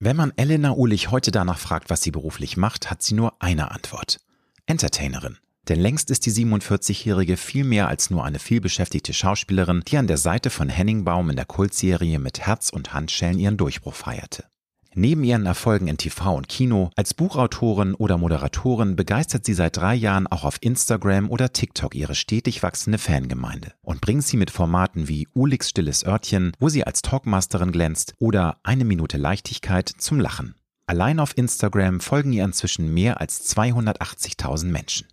Wenn man Elena Ulich heute danach fragt, was sie beruflich macht, hat sie nur eine Antwort. Entertainerin. Denn längst ist die 47-Jährige viel mehr als nur eine vielbeschäftigte Schauspielerin, die an der Seite von Henning Baum in der Kultserie mit Herz und Handschellen ihren Durchbruch feierte. Neben ihren Erfolgen in TV und Kino, als Buchautorin oder Moderatorin begeistert sie seit drei Jahren auch auf Instagram oder TikTok ihre stetig wachsende Fangemeinde und bringt sie mit Formaten wie Ulix stilles Örtchen, wo sie als Talkmasterin glänzt, oder Eine Minute Leichtigkeit zum Lachen. Allein auf Instagram folgen ihr inzwischen mehr als 280.000 Menschen.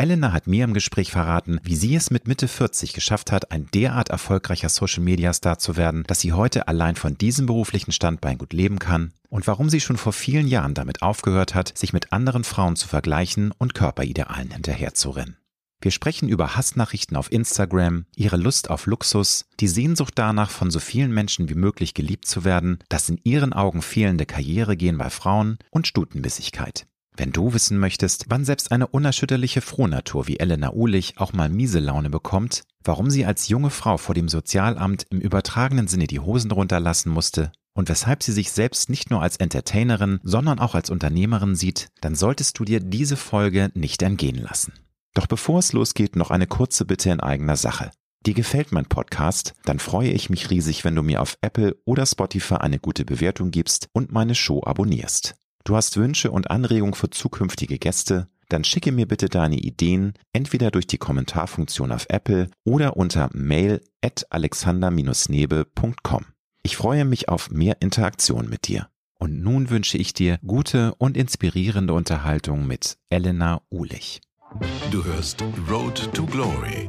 Elena hat mir im Gespräch verraten, wie sie es mit Mitte 40 geschafft hat, ein derart erfolgreicher Social-Media-Star zu werden, dass sie heute allein von diesem beruflichen Standbein gut leben kann und warum sie schon vor vielen Jahren damit aufgehört hat, sich mit anderen Frauen zu vergleichen und Körperidealen hinterherzurennen. Wir sprechen über Hassnachrichten auf Instagram, ihre Lust auf Luxus, die Sehnsucht danach, von so vielen Menschen wie möglich geliebt zu werden, das in ihren Augen fehlende Karrieregehen bei Frauen und Stutenbissigkeit. Wenn du wissen möchtest, wann selbst eine unerschütterliche Frohnatur wie Elena Uhlich auch mal miese Laune bekommt, warum sie als junge Frau vor dem Sozialamt im übertragenen Sinne die Hosen runterlassen musste und weshalb sie sich selbst nicht nur als Entertainerin, sondern auch als Unternehmerin sieht, dann solltest du dir diese Folge nicht entgehen lassen. Doch bevor es losgeht, noch eine kurze Bitte in eigener Sache. Dir gefällt mein Podcast? Dann freue ich mich riesig, wenn du mir auf Apple oder Spotify eine gute Bewertung gibst und meine Show abonnierst. Du hast Wünsche und Anregungen für zukünftige Gäste? Dann schicke mir bitte deine Ideen entweder durch die Kommentarfunktion auf Apple oder unter mail at alexander-nebe.com. Ich freue mich auf mehr Interaktion mit dir. Und nun wünsche ich dir gute und inspirierende Unterhaltung mit Elena Uhlich. Du hörst Road to Glory.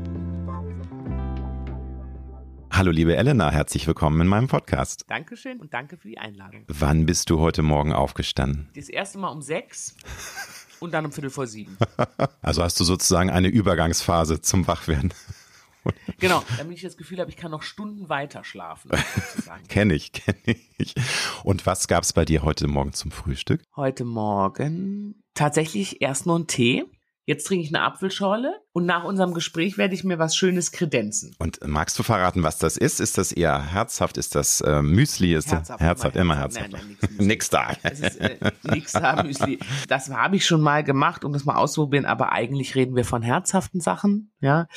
Hallo liebe Elena, herzlich willkommen in meinem Podcast. Dankeschön und danke für die Einladung. Wann bist du heute Morgen aufgestanden? Das erste Mal um sechs und dann um Viertel vor sieben. Also hast du sozusagen eine Übergangsphase zum Wachwerden. Genau, damit ich das Gefühl habe, ich kann noch Stunden weiter schlafen. kenne ich, kenne ich. Und was gab es bei dir heute Morgen zum Frühstück? Heute Morgen tatsächlich erst nur einen Tee. Jetzt trinke ich eine Apfelschorle und nach unserem Gespräch werde ich mir was Schönes kredenzen. Und magst du verraten, was das ist? Ist das eher herzhaft? Ist das äh, Müsli? Ist herzhaft, herzhaft immer herzhaft. Nein, nein, nix, da. Es ist äh, nix da Müsli. Das habe ich schon mal gemacht, um das mal auszuprobieren, aber eigentlich reden wir von herzhaften Sachen, ja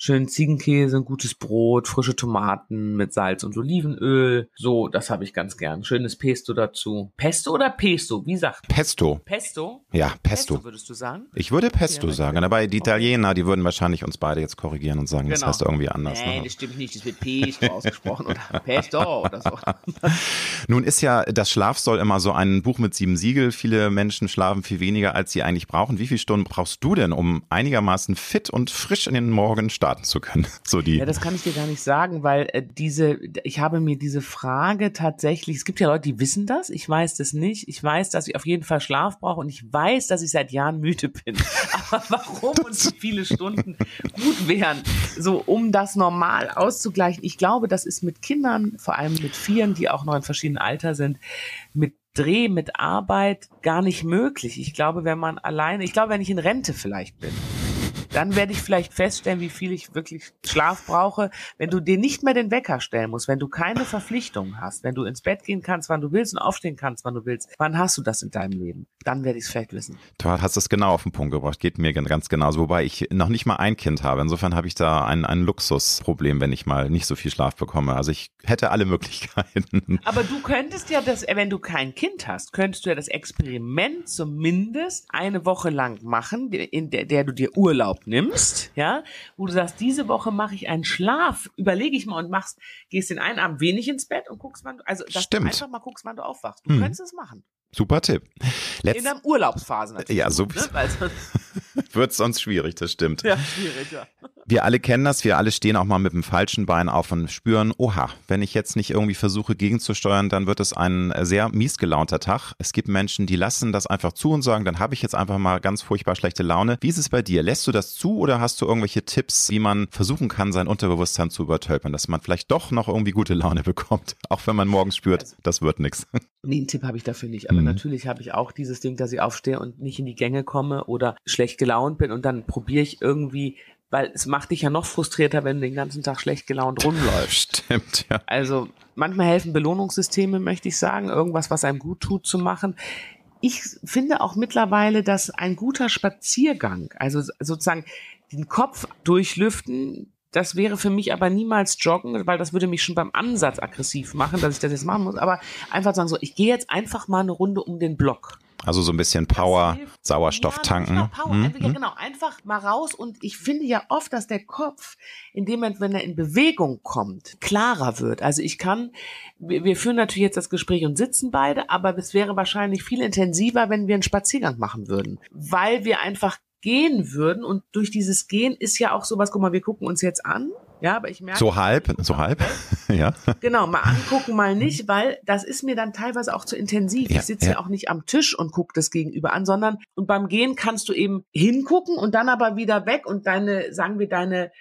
schön Ziegenkäse, ein gutes Brot, frische Tomaten mit Salz und Olivenöl. So, das habe ich ganz gern. Schönes Pesto dazu. Pesto oder Pesto? Wie sagt man? Pesto. Pesto? Ja, Pesto. Pesto würdest du sagen? Ich würde Pesto ja, sagen, aber die Italiener, die würden wahrscheinlich uns beide jetzt korrigieren und sagen, genau. das heißt irgendwie anders. Nein, ne? das stimmt nicht. Das wird Pesto ausgesprochen oder Pesto oder so. Nun ist ja das Schlaf soll immer so ein Buch mit sieben Siegel. Viele Menschen schlafen viel weniger, als sie eigentlich brauchen. Wie viele Stunden brauchst du denn, um einigermaßen fit und frisch in den Morgen starten starten zu können. So die. Ja, das kann ich dir gar nicht sagen, weil äh, diese, ich habe mir diese Frage tatsächlich, es gibt ja Leute, die wissen das, ich weiß das nicht. Ich weiß, dass ich auf jeden Fall Schlaf brauche und ich weiß, dass ich seit Jahren müde bin. Aber warum und wie viele Stunden gut wären, so um das normal auszugleichen. Ich glaube, das ist mit Kindern, vor allem mit Vieren, die auch noch in verschiedenen Alter sind, mit Dreh, mit Arbeit gar nicht möglich. Ich glaube, wenn man alleine, ich glaube, wenn ich in Rente vielleicht bin, dann werde ich vielleicht feststellen, wie viel ich wirklich Schlaf brauche. Wenn du dir nicht mehr den Wecker stellen musst, wenn du keine Verpflichtungen hast, wenn du ins Bett gehen kannst, wann du willst und aufstehen kannst, wann du willst, wann hast du das in deinem Leben? Dann werde ich es vielleicht wissen. Du hast es genau auf den Punkt gebracht. Geht mir ganz genauso. Wobei ich noch nicht mal ein Kind habe. Insofern habe ich da ein, ein Luxusproblem, wenn ich mal nicht so viel Schlaf bekomme. Also ich hätte alle Möglichkeiten. Aber du könntest ja das, wenn du kein Kind hast, könntest du ja das Experiment zumindest eine Woche lang machen, in der, der du dir Urlaub nimmst, ja, wo du sagst, diese Woche mache ich einen Schlaf, überlege ich mal und machst, gehst den einen Abend wenig ins Bett und guckst, wann du, also dass Stimmt. du einfach mal guckst, wann du aufwachst. Du hm. könntest es machen. Super Tipp. Letz in der Urlaubsphase natürlich. Ja, so ne? wird sonst schwierig, das stimmt. Ja, schwierig, ja. Wir alle kennen das, wir alle stehen auch mal mit dem falschen Bein auf und spüren, oha, wenn ich jetzt nicht irgendwie versuche gegenzusteuern, dann wird es ein sehr mies gelaunter Tag. Es gibt Menschen, die lassen das einfach zu und sagen, dann habe ich jetzt einfach mal ganz furchtbar schlechte Laune. Wie ist es bei dir? Lässt du das zu oder hast du irgendwelche Tipps, wie man versuchen kann, sein Unterbewusstsein zu übertölpern, dass man vielleicht doch noch irgendwie gute Laune bekommt, auch wenn man morgens spürt, also, das wird nichts? Nee, einen Tipp habe ich dafür nicht. Aber mhm. natürlich habe ich auch dieses Ding, dass ich aufstehe und nicht in die Gänge komme oder schlecht gelaunt bin und dann probiere ich irgendwie weil es macht dich ja noch frustrierter, wenn du den ganzen Tag schlecht gelaunt rumläufst. Stimmt, ja. Also manchmal helfen Belohnungssysteme, möchte ich sagen, irgendwas, was einem gut tut, zu machen. Ich finde auch mittlerweile, dass ein guter Spaziergang, also sozusagen den Kopf durchlüften, das wäre für mich aber niemals Joggen, weil das würde mich schon beim Ansatz aggressiv machen, dass ich das jetzt machen muss. Aber einfach sagen so, ich gehe jetzt einfach mal eine Runde um den Block. Also so ein bisschen Power, Sauerstoff ja, tanken. Power. Mhm. Ja, genau, einfach mal raus. Und ich finde ja oft, dass der Kopf, in dem Moment, wenn er in Bewegung kommt, klarer wird. Also ich kann, wir, wir führen natürlich jetzt das Gespräch und sitzen beide, aber es wäre wahrscheinlich viel intensiver, wenn wir einen Spaziergang machen würden. Weil wir einfach gehen würden und durch dieses Gehen ist ja auch sowas, guck mal, wir gucken uns jetzt an ja, aber ich merke. So halb, so halb, ja. Genau, mal angucken, mal nicht, weil das ist mir dann teilweise auch zu intensiv. Ja, ich sitze ja. ja auch nicht am Tisch und gucke das Gegenüber an, sondern und beim Gehen kannst du eben hingucken und dann aber wieder weg und deine, sagen wir, deine,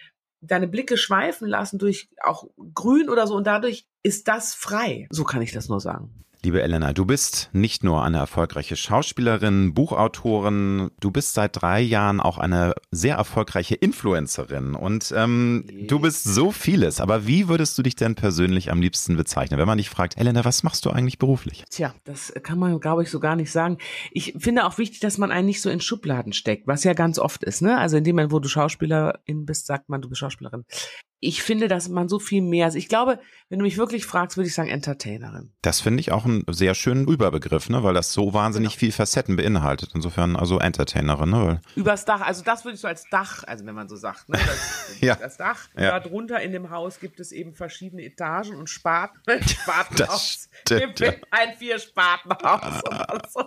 deine Blicke schweifen lassen durch auch grün oder so und dadurch ist das frei. So kann ich das nur sagen. Liebe Elena, du bist nicht nur eine erfolgreiche Schauspielerin, Buchautorin, du bist seit drei Jahren auch eine sehr erfolgreiche Influencerin und ähm, du bist so vieles. Aber wie würdest du dich denn persönlich am liebsten bezeichnen, wenn man dich fragt, Elena, was machst du eigentlich beruflich? Tja, das kann man, glaube ich, so gar nicht sagen. Ich finde auch wichtig, dass man einen nicht so in Schubladen steckt, was ja ganz oft ist. Ne? Also in dem Moment, wo du Schauspielerin bist, sagt man, du bist Schauspielerin ich finde, dass man so viel mehr, also ich glaube, wenn du mich wirklich fragst, würde ich sagen Entertainerin. Das finde ich auch einen sehr schönen Überbegriff, ne, weil das so wahnsinnig genau. viel Facetten beinhaltet. Insofern also Entertainerin, ne? Übers Dach, also das würde ich so als Dach, also wenn man so sagt, ne, das, ja. das Dach. Ja. Darunter in dem Haus gibt es eben verschiedene Etagen und Spaten, Spatenhaus. Das stimmt, ja. Ein Vier-Spatenhaus und so.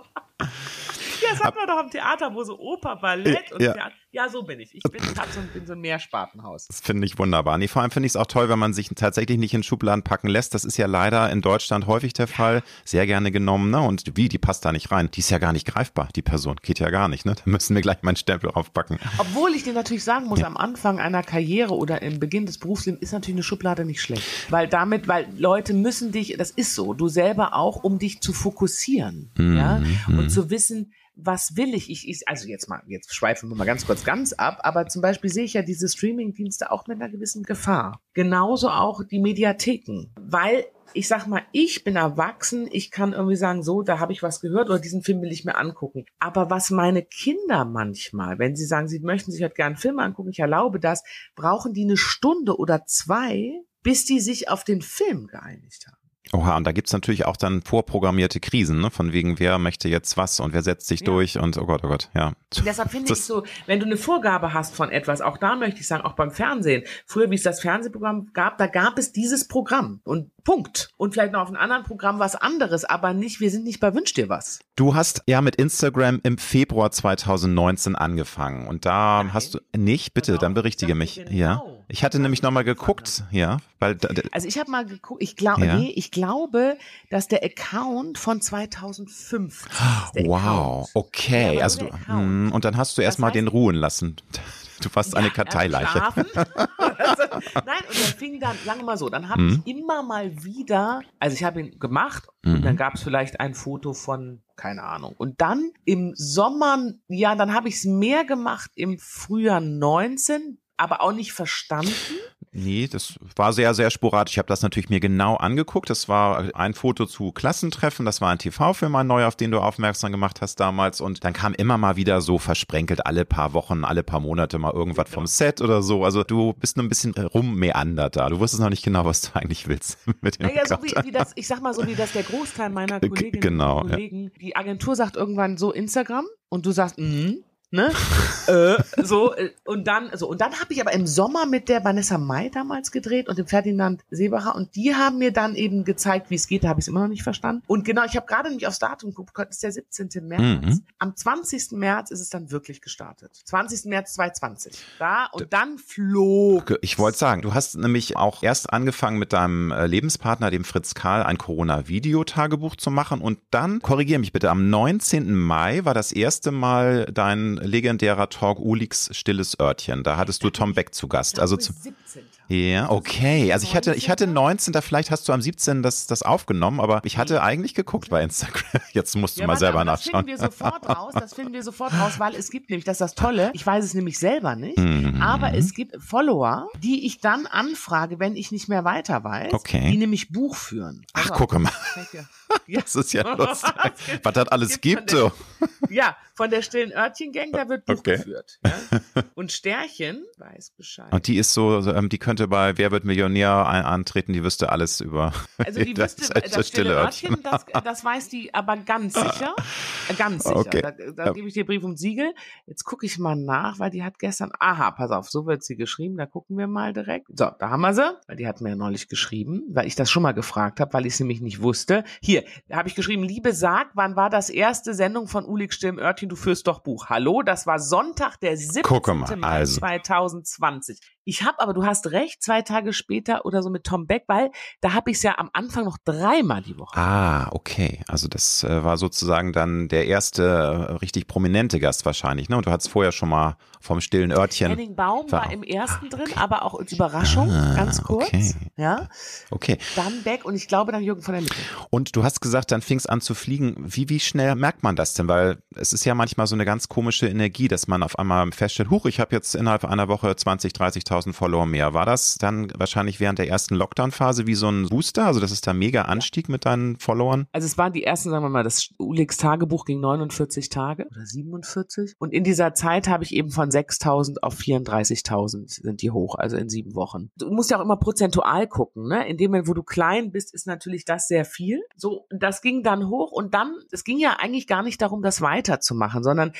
Ja, das hat man doch am Theater, wo so Oper, Ballett und ja. Theater. Ja, so bin ich. Ich bin, so, bin so ein Mehrspartenhaus. Das finde ich wunderbar. Nee, vor allem finde ich es auch toll, wenn man sich tatsächlich nicht in Schubladen packen lässt. Das ist ja leider in Deutschland häufig der Fall. Sehr gerne genommen, ne? Und wie, die passt da nicht rein. Die ist ja gar nicht greifbar, die Person. Geht ja gar nicht, ne? Da müssen wir gleich meinen Stempel aufpacken. Obwohl ich dir natürlich sagen muss, ja. am Anfang einer Karriere oder im Beginn des Berufslebens ist natürlich eine Schublade nicht schlecht. Weil damit, weil Leute müssen dich, das ist so, du selber auch, um dich zu fokussieren. Mhm. Ja? Und. Zu wissen, was will ich? ich? Ich, also jetzt mal, jetzt schweifen wir mal ganz kurz ganz ab, aber zum Beispiel sehe ich ja diese Streaming-Dienste auch mit einer gewissen Gefahr. Genauso auch die Mediatheken, weil ich sag mal, ich bin erwachsen, ich kann irgendwie sagen, so, da habe ich was gehört oder diesen Film will ich mir angucken. Aber was meine Kinder manchmal, wenn sie sagen, sie möchten sich halt gerne Filme angucken, ich erlaube das, brauchen die eine Stunde oder zwei, bis die sich auf den Film geeinigt haben. Oha, und da gibt's natürlich auch dann vorprogrammierte Krisen, ne? Von wegen, wer möchte jetzt was und wer setzt sich ja. durch und oh Gott, oh Gott, ja. Deshalb finde ich so, wenn du eine Vorgabe hast von etwas, auch da möchte ich sagen, auch beim Fernsehen. Früher, wie es das Fernsehprogramm gab, da gab es dieses Programm und Punkt. Und vielleicht noch auf einem anderen Programm was anderes, aber nicht, wir sind nicht bei Wünsch dir was. Du hast ja mit Instagram im Februar 2019 angefangen und da Nein. hast du nicht, bitte, dann berichtige mich. Genau. Ja. Ich hatte nämlich nochmal geguckt, ja, weil Also ich habe mal geguckt, ich glaube, ja. nee, ich glaube, dass der Account von 2005 ist. Wow, Account. okay, ja, also du, mh, und dann hast du erstmal den ruhen lassen. Du warst ja, eine Karteileiche. Nein, und dann fing dann, lange mal so, dann habe mhm. ich immer mal wieder, also ich habe ihn gemacht mhm. und dann gab es vielleicht ein Foto von, keine Ahnung. Und dann im Sommer, ja, dann habe ich es mehr gemacht im Frühjahr 19, aber auch nicht verstanden. Nee, das war sehr, sehr sporadisch. Ich habe das natürlich mir genau angeguckt. Das war ein Foto zu Klassentreffen. Das war ein TV-Film, ein neuer, auf den du aufmerksam gemacht hast damals. Und dann kam immer mal wieder so versprenkelt alle paar Wochen, alle paar Monate mal irgendwas vom Set oder so. Also du bist nur ein bisschen rummeandert da. Du wusstest noch nicht genau, was du eigentlich willst mit dem naja, so wie, wie, das, ich sag mal so, wie das der Großteil meiner Kolleginnen genau, und Kollegen, ja. die Agentur sagt irgendwann so Instagram und du sagst, mhm, ne? äh, so äh, und dann so und dann habe ich aber im Sommer mit der Vanessa Mai damals gedreht und dem Ferdinand Seebacher und die haben mir dann eben gezeigt, wie es geht. Da habe ich es immer noch nicht verstanden. Und genau, ich habe gerade nämlich aufs Datum geguckt. Heute ist der 17. März. Mhm. Am 20. März ist es dann wirklich gestartet. 20. März 2020. Da und dann flog. Ich wollte sagen, du hast nämlich auch erst angefangen mit deinem äh, Lebenspartner, dem Fritz Karl, ein Corona-Videotagebuch zu machen und dann, korrigiere mich bitte, am 19. Mai war das erste Mal dein legendärer Talk Ulix Stilles Örtchen. Da hattest du Tom Beck zu Gast. Also zu, 17. ja, okay. Also ich hatte, ich hatte 19. Vielleicht hast du am 17. das, das aufgenommen, aber ich hatte eigentlich geguckt bei Instagram. Jetzt musst du Ja, mal warte, selber Das nachschauen. finden wir sofort raus. Das finden wir sofort raus, weil es gibt nämlich, das ist das Tolle. Ich weiß es nämlich selber nicht, Mhm. aber es gibt Follower, die ich dann anfrage, wenn ich nicht mehr weiter weiß, Okay. die nämlich Buch führen. Ach, Also, gucke mal. Ja. Das ist ja lustig. Gibt- Was das alles es gibt, der- Ja, von der stillen Örtchen-Gang, da wird Buch Okay. geführt. Ja. Und Stärchen weiß Bescheid. Und die ist so, ähm, die könnte bei Wer wird Millionär antreten, die wüsste alles über Also die das, wüsste, das, das, stille Örtchen, Örtchen. das, das weiß die aber ganz sicher. Äh, Ganz sicher. Okay. Da, da Ja. gebe ich dir Brief und Siegel. Jetzt gucke ich mal nach, weil die hat gestern, aha, pass auf, so wird sie geschrieben, da gucken wir mal direkt. So, da haben wir sie. Weil Die hat mir ja neulich geschrieben, weil ich das schon mal gefragt habe, weil ich es nämlich nicht wusste. Hier, da habe ich geschrieben, liebe Sag, wann war das erste Sendung von Ulig Im Örtchen, du führst doch Buch. Hallo, das war Sonntag, der 17. Gucke mal, Mai also. 2020. Ich habe aber, du hast recht, zwei Tage später oder so mit Tom Beck, weil da habe ich es ja am Anfang noch dreimal die Woche. Ah, okay. Also das äh, war sozusagen dann der erste äh, richtig prominente Gast wahrscheinlich, ne? Und du hattest vorher schon mal vom stillen Örtchen. Henning Baum war, War- im ersten Ah, drin, okay. aber auch als Überraschung, Ah, ganz kurz. okay. Ja, Okay. dann Beck und ich glaube dann Jürgen von der Mitte. Und du hast gesagt, dann fing es an zu fliegen. Wie, wie schnell merkt man das denn? Weil es ist ja manchmal so eine ganz komische Energie, dass man auf einmal feststellt, huch, ich habe jetzt innerhalb einer Woche 20, 30.000 Follower mehr. War das dann wahrscheinlich während der ersten Lockdown-Phase wie so ein Booster? Also das ist da mega Anstieg mit deinen Followern? Also es waren die ersten, sagen wir mal, das Ulix Tagebuch ging 49 Tage oder 47. Und in dieser Zeit habe ich eben von 6.000 auf 34.000 sind die hoch, also in sieben Wochen. Du musst ja auch immer prozentual gucken, ne? In dem Moment, wo du klein bist, ist natürlich das sehr viel. So, das ging dann hoch und dann, es ging ja eigentlich gar nicht darum, das weiterzumachen, sondern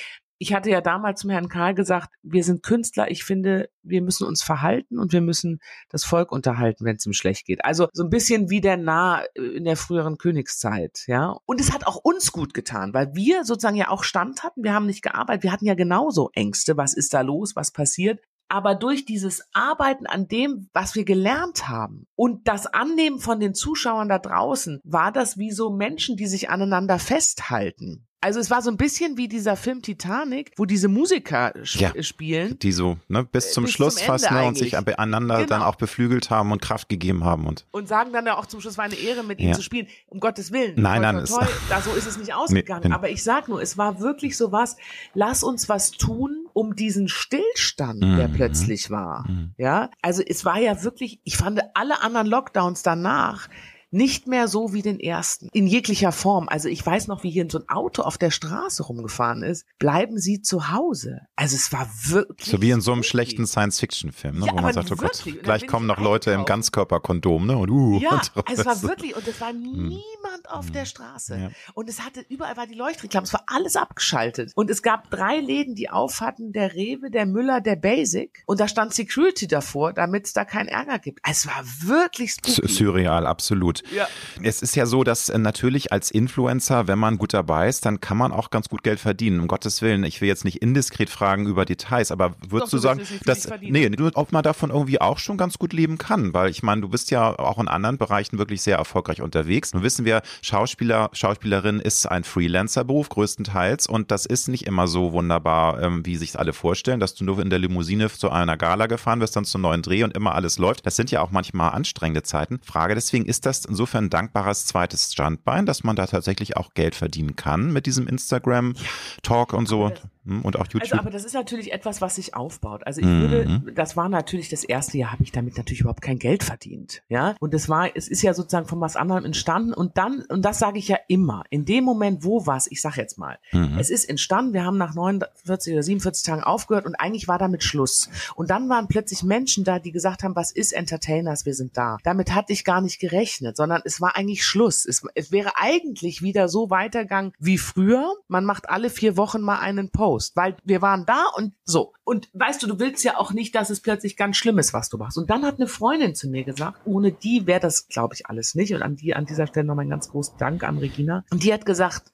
ich hatte ja damals zum Herrn Karl gesagt, wir sind Künstler. Ich finde, wir müssen uns verhalten und wir müssen das Volk unterhalten, wenn es ihm schlecht geht. Also so ein bisschen wie der Nah in der früheren Königszeit, ja. Und es hat auch uns gut getan, weil wir sozusagen ja auch Stand hatten. Wir haben nicht gearbeitet. Wir hatten ja genauso Ängste. Was ist da los? Was passiert? Aber durch dieses Arbeiten an dem, was wir gelernt haben und das Annehmen von den Zuschauern da draußen, war das wie so Menschen, die sich aneinander festhalten. Also es war so ein bisschen wie dieser Film Titanic, wo diese Musiker sp Ja. spielen. Die so ne, bis zum Äh, bis Schluss zum fast ne, und sich eigentlich. einander Genau. dann auch beflügelt haben und Kraft gegeben haben. Und und sagen dann ja auch zum Schluss, war eine Ehre, mit Ja. ihm zu spielen. Um Gottes Willen. Nein, nein, toi, toi. Da, so ist es nicht ausgegangen. nee. Aber ich sag nur, es war wirklich so was, lass uns was tun, um diesen Stillstand, der Mhm. plötzlich war. Mhm. Ja, also es war ja wirklich, ich fand alle anderen Lockdowns danach nicht mehr so wie den ersten. In jeglicher Form. Also ich weiß noch, wie hier so ein Auto auf der Straße rumgefahren ist. Bleiben Sie zu Hause. Also es war wirklich. so wie in so einem schlechten Science-Fiction-Film, ne, Ja, wo man sagt, oh Gott, gleich kommen noch Leute im. Ganzkörperkondom, ne? Und uh, Ja, und so. es war wirklich, und es war niemand auf der Straße. Ja. Und es hatte, überall war die Leuchtreklame, es war alles abgeschaltet. Und es gab drei Läden, die auf hatten, der Rewe, der Müller, der Basic. Und da stand Security davor, damit es da keinen Ärger gibt. Es war wirklich spooky. Surreal, absolut. Ja. Es ist ja so, dass äh, natürlich als Influencer, wenn man gut dabei ist, dann kann man auch ganz gut Geld verdienen. Um Gottes Willen, ich will jetzt nicht indiskret fragen über Details, aber würdest Doch, du du sagen, dass nee, ob man davon irgendwie auch schon ganz gut leben kann, weil ich meine, du bist ja auch in anderen Bereichen wirklich sehr erfolgreich unterwegs. Nun wissen wir, Schauspieler, Schauspielerin ist ein Freelancer-Beruf größtenteils und das ist nicht immer so wunderbar, ähm, wie sich alle vorstellen, dass du nur in der Limousine zu einer Gala gefahren wirst, dann zum neuen Dreh und immer alles läuft. Das sind ja auch manchmal anstrengende Zeiten. Frage deswegen, ist das insofern ein dankbares zweites Standbein, dass man da tatsächlich auch Geld verdienen kann mit diesem Instagram-Talk und so und auch YouTube? Also, aber das ist natürlich etwas, was sich aufbaut. Also ich Mhm. würde, das war natürlich das erste Jahr, habe ich damit natürlich überhaupt kein Geld verdient. Ja, und es war, es ist ja sozusagen von was anderem entstanden. Und dann, und das sage ich ja immer, in dem Moment, wo was, ich sage jetzt mal, Mhm. es ist entstanden, wir haben nach 49 oder 47 Tagen aufgehört und eigentlich war damit Schluss. Und dann waren plötzlich Menschen da, die gesagt haben, was ist Entertainers, wir sind da. Damit hatte ich gar nicht gerechnet, sondern es war eigentlich Schluss. Es, es wäre eigentlich wieder so weitergegangen wie früher. Man macht alle vier Wochen mal einen Post. Post, weil wir waren da und so. Und weißt du, du willst ja auch nicht, dass es plötzlich ganz schlimm ist, was du machst. Und dann hat eine Freundin zu mir gesagt, ohne die wäre das, glaube ich, alles nicht. Und an die, an dieser Stelle nochmal einen ganz großen Dank an Regina. Und die hat gesagt,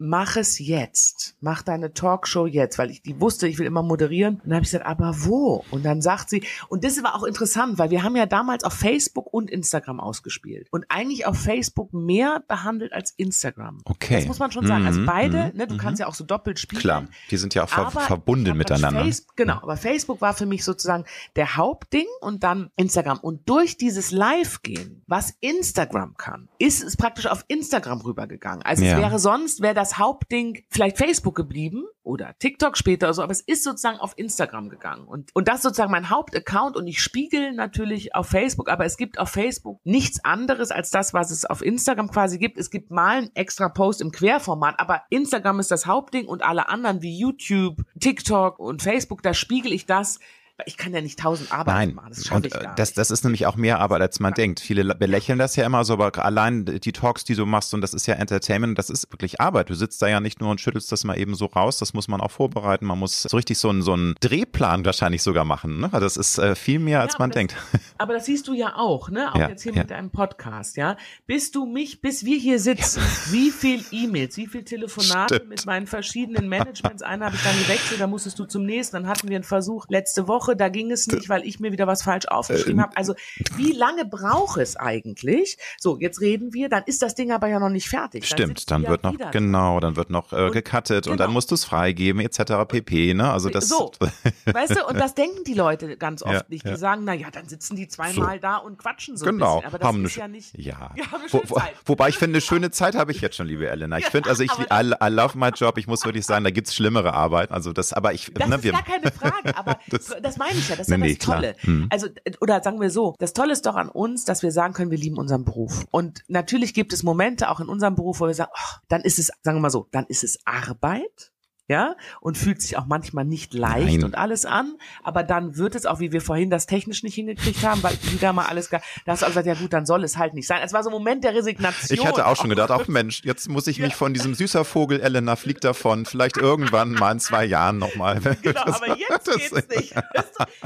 mach es jetzt. Mach deine Talkshow jetzt, weil ich die wusste, ich will immer moderieren. Und dann habe ich gesagt, aber wo? Und dann sagt sie, und das war auch interessant, weil wir haben ja damals auf Facebook und Instagram ausgespielt. Und eigentlich auf Facebook mehr behandelt als Instagram. Okay. Das muss man schon sagen. Also Mhm, beide, mhm, ne, du mhm. kannst ja auch so doppelt spielen. Klar, die sind ja auch ver verbunden miteinander. Face, genau, aber Facebook war für mich sozusagen der Hauptding und dann Instagram. Und durch dieses Live-Gehen, was Instagram kann, ist es praktisch auf Instagram rübergegangen. Also Ja. es wäre sonst, wäre das Hauptding vielleicht Facebook geblieben oder TikTok später oder so, aber es ist sozusagen auf Instagram gegangen. Und, und das ist sozusagen mein Hauptaccount und ich spiegel natürlich auf Facebook, aber es gibt auf Facebook nichts anderes als das, was es auf Instagram quasi gibt. Es gibt mal einen extra Post im Querformat, aber Instagram ist das Hauptding und alle anderen wie YouTube, TikTok und Facebook, da spiegel ich das. Ich kann ja nicht tausend Arbeiten Nein, machen. Das schaffe und ich äh, gar das, nicht. das ist nämlich auch mehr Arbeit, als man denkt. Viele belächeln das ja immer so, aber allein die Talks, die du machst, und das ist ja Entertainment, das ist wirklich Arbeit. Du sitzt da ja nicht nur und schüttelst das mal eben so raus, das muss man auch vorbereiten. Man muss so richtig so einen, so einen Drehplan wahrscheinlich sogar machen. Ne? Also Das ist äh, viel mehr, als Ja, man das- denkt. Aber das siehst du ja auch, ne? Auch Ja, jetzt hier ja. mit deinem Podcast, ja. Bis du mich, bis wir hier sitzen, wie viel E-Mails, wie viel Telefonate Stimmt. mit meinen verschiedenen Managements. Einer habe ich dann gewechselt, da musstest du zum nächsten. Dann hatten wir einen Versuch letzte Woche, da ging es nicht, weil ich mir wieder was falsch Äh, aufgeschrieben habe. Also wie lange braucht es eigentlich? So, jetzt reden wir, dann ist das Ding aber ja noch nicht fertig. Dann Stimmt, dann ja wird noch, genau, dann wird noch äh, Und- gecuttet und genau. dann musst du es freigeben, etc. pp. Ne? Also das So, weißt du, und das denken die Leute ganz oft Ja, nicht. ja. Die sagen, na ja, dann sitzen die zweimal da und quatschen so ein Genau, bisschen. Aber das haben ist ja nicht. Ja. Ja, haben eine Wo, wo, Zeit. wobei ich finde, eine schöne Zeit habe ich jetzt schon, liebe Elena. Ich finde, also ich I, I love my job. Ich muss wirklich sagen, da gibt's schlimmere Arbeit. Also das, aber ich, Das ne, ist wir, gar keine Frage, aber Das- das, meine ich ja, das ist Nee, ja das. Tolle. Mhm. Also, oder sagen wir so, das Tolle ist doch an uns, dass wir sagen können, wir lieben unseren Beruf. Und natürlich gibt es Momente auch in unserem Beruf, wo wir sagen, oh, dann ist es, sagen wir mal so, dann ist es Arbeit. Ja, und fühlt sich auch manchmal nicht leicht Nein. und alles an, aber dann wird es auch, wie wir vorhin das technisch nicht hingekriegt haben, weil wieder mal alles, da hast du auch gesagt, ja gut, dann soll es halt nicht sein. Es war so ein Moment der Resignation. ich hatte auch schon gedacht, ach Mensch, jetzt muss ich mich Ja. von diesem süßer Vogel Elena fliegt davon, vielleicht irgendwann mal in zwei Jahren nochmal. Genau, aber jetzt geht's nicht.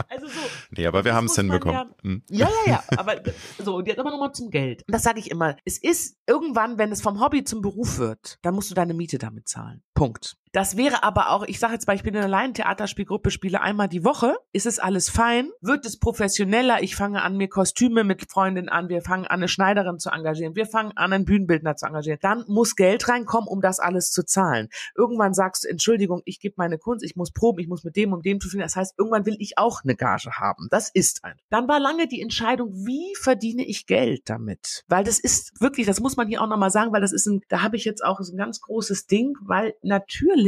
Also so. Nee, aber wir haben es hinbekommen. Ja, Hm. ja, ja, ja. Aber so, und jetzt aber nochmal zum Geld. Und das sage ich immer. Es ist irgendwann, wenn es vom Hobby zum Beruf wird, dann musst du deine Miete damit zahlen. Punkt. Das wäre aber auch, ich sage jetzt mal, ich bin in einer Laientheaterspielgruppe, spiele einmal die Woche. Ist es alles fein? Wird es professioneller? Ich fange an, mir Kostüme mit Freundinnen an. Wir fangen an, eine Schneiderin zu engagieren. Wir fangen an, einen Bühnenbildner zu engagieren. Dann muss Geld reinkommen, um das alles zu zahlen. Irgendwann sagst du, Entschuldigung, ich gebe meine Kunst, ich muss proben, ich muss mit dem und dem zu finden. Das heißt, irgendwann will ich auch eine Gage haben. Das ist ein. Dann war lange die Entscheidung, wie verdiene ich Geld damit? Weil das ist wirklich, das muss man hier auch nochmal sagen, weil das ist ein, da habe ich jetzt auch so ein ganz großes Ding, weil natürlich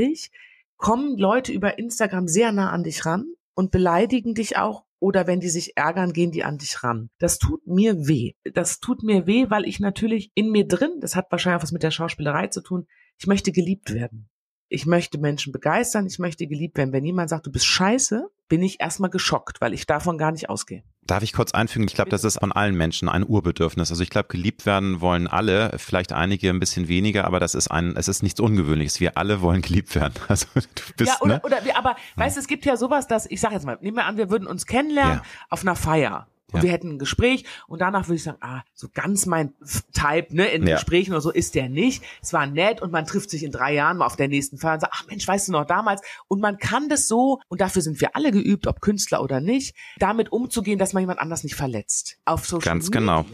kommen Leute über Instagram sehr nah an dich ran und beleidigen dich auch. Oder wenn die sich ärgern, gehen die an dich ran. Das tut mir weh. Das tut mir weh, weil ich natürlich in mir drin, das hat wahrscheinlich was mit der Schauspielerei zu tun, ich möchte geliebt werden. Ich möchte Menschen begeistern, ich möchte geliebt werden. Wenn jemand sagt, du bist scheiße, bin ich erstmal geschockt, weil ich davon gar nicht ausgehe. Darf ich kurz einfügen? Ich glaube, das ist von allen Menschen ein Urbedürfnis. Also ich glaube, geliebt werden wollen alle, vielleicht einige ein bisschen weniger, aber das ist ein, es ist nichts Ungewöhnliches. Wir alle wollen geliebt werden. Also du bist, ja, oder, ne? oder wir, aber weißt du, es gibt ja sowas, dass, ich sag jetzt mal, nehmen wir an, wir würden uns kennenlernen Ja. auf einer Feier. Und Ja. wir hätten ein Gespräch und danach würde ich sagen, ah, so ganz mein Type, ne, in Ja. Gesprächen oder so ist der nicht. Es war nett und man trifft sich in drei Jahren mal auf der nächsten Feier und sagt, ach Mensch, weißt du noch damals? Und man kann das so, und dafür sind wir alle geübt, ob Künstler oder nicht, damit umzugehen, dass man jemand anders nicht verletzt. Auf Social Ganz Media. genau.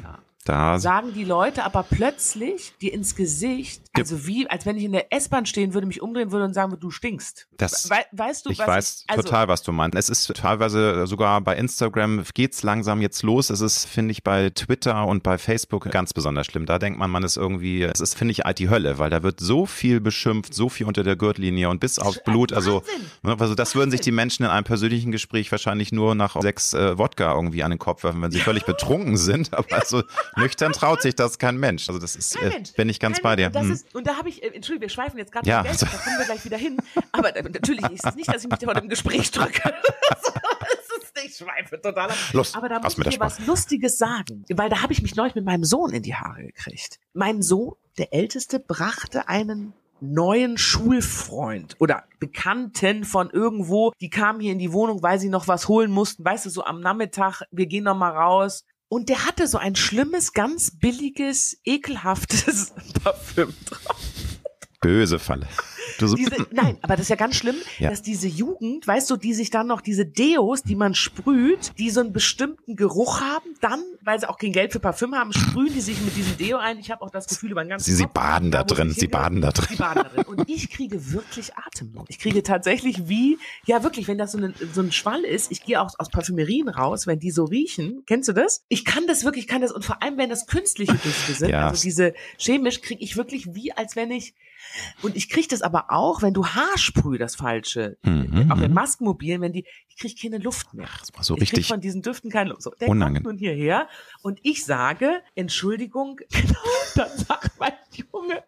Da Sagen die Leute aber plötzlich dir ins Gesicht, also wie, als wenn ich in der S-Bahn stehen würde, mich umdrehen würde und sagen würde, du stinkst. Das- We weißt du, Ich was weiß also, total, was du meinst. Es ist teilweise sogar bei Instagram geht's langsam jetzt los. Es ist, finde ich, bei Twitter und bei Facebook ganz besonders schlimm. Da denkt man, man ist irgendwie, es ist, finde ich, halt die Hölle, weil da wird so viel beschimpft, so viel unter der Gürtellinie und bis aufs Blut. Also, Wahnsinn. ne, also das würden sich die Menschen in einem persönlichen Gespräch wahrscheinlich nur nach sechs äh, Wodka irgendwie an den Kopf werfen, wenn sie völlig betrunken sind. Aber also nüchtern traut sich das kein Mensch. Also das ist, Kein äh, Mensch. bin ich ganz Kein bei dir. Und, das Hm. ist, und da habe ich, äh, Entschuldigung, wir schweifen jetzt gerade Ja, also- da kommen wir gleich wieder hin. Aber äh, natürlich ist es nicht, dass ich mich vor dem Gespräch drücke. Es ist nicht, ich schweife total ab. Los, Aber da muss ich dir was Lustiges sagen, weil da habe ich mich neulich mit meinem Sohn in die Haare gekriegt. Mein Sohn, der Älteste, brachte einen neuen Schulfreund oder Bekannten von irgendwo, die kamen hier in die Wohnung, weil sie noch was holen mussten, weißt du, so am Nachmittag, wir gehen noch mal raus. Und der hatte so ein schlimmes, ganz billiges, ekelhaftes Parfüm drauf. Böse Falle. Du so, Diese, nein, aber das ist ja ganz schlimm, Ja. dass diese Jugend, weißt du, die sich dann noch diese Deos, die man sprüht, die so einen bestimmten Geruch haben, dann, weil sie auch kein Geld für Parfüm haben, sprühen die sich mit diesem Deo ein. Ich habe auch das Gefühl über den ganzen sie, sie baden da drin, sie baden da Sie drin. baden da drin. Und ich kriege wirklich Atemnot. Ich kriege tatsächlich wie, ja wirklich, wenn das so, eine, so ein Schwall ist, ich gehe auch aus Parfümerien raus, wenn die so riechen. Kennst du das? Ich kann das wirklich, kann das, und vor allem, wenn das künstliche Düfte sind, Ja. also diese chemisch, kriege ich wirklich wie, als wenn ich und ich kriege das aber auch, wenn du Haarsprüh das falsche, Mhm, auch in mhm. Maskenmobilen, wenn die, ich kriege keine Luft mehr. Das war so ich krieg richtig von diesen Düften keine Luft. So, der unangenehm. kommt nun hierher und ich sage, Entschuldigung, genau, dann sagt mein Junge,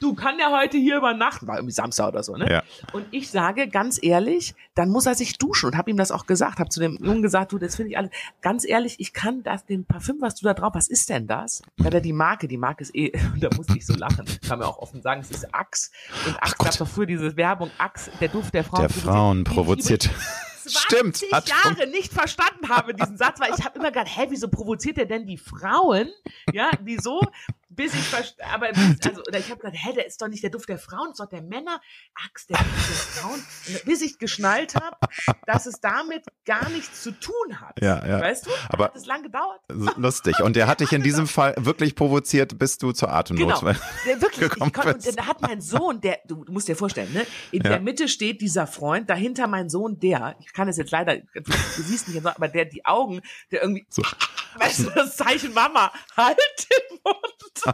du kann ja heute hier übernachten, war irgendwie Samstag oder so, ne? Ja. Und ich sage ganz ehrlich, dann muss er sich duschen und habe ihm das auch gesagt, habe zu dem Jungen gesagt, du, das finde ich alles, ganz ehrlich, ich kann das, den Parfüm, was du da drauf, was ist denn das? Hat er die Marke, die Marke ist eh, da musste ich so lachen, kann mir auch offen sagen, es ist Axe und Axe gab doch früher diese Werbung, Axe, der Duft der Frauen. der Frauen ich provoziert. Stimmt, 20 hat Jahre nicht verstanden habe, diesen Satz, weil ich habe immer gedacht, hä, wieso provoziert er denn die Frauen? Ja, wieso? Bis ich verstehe, aber bis, also, oder ich habe gedacht, hä, der ist doch nicht der Duft der Frauen, ist doch der Männer. Axt, der Duft der Frauen. Und bis ich geschnallt habe, dass es damit gar nichts zu tun hat. Ja, ja. Weißt du? Aber- hat es lang gedauert. Lustig. Und der hat dich in diesem Fall wirklich provoziert, bis du zur Atemnot. Genau. Der, wirklich, ich konnte, und dann hat mein Sohn, der, du, du musst dir vorstellen, ne? In Ja. der Mitte steht dieser Freund, dahinter mein Sohn, der, ich kann es jetzt leider, du, du siehst nicht, aber der, die Augen, der irgendwie, So. weißt du, das Zeichen Mama, halt den Mund.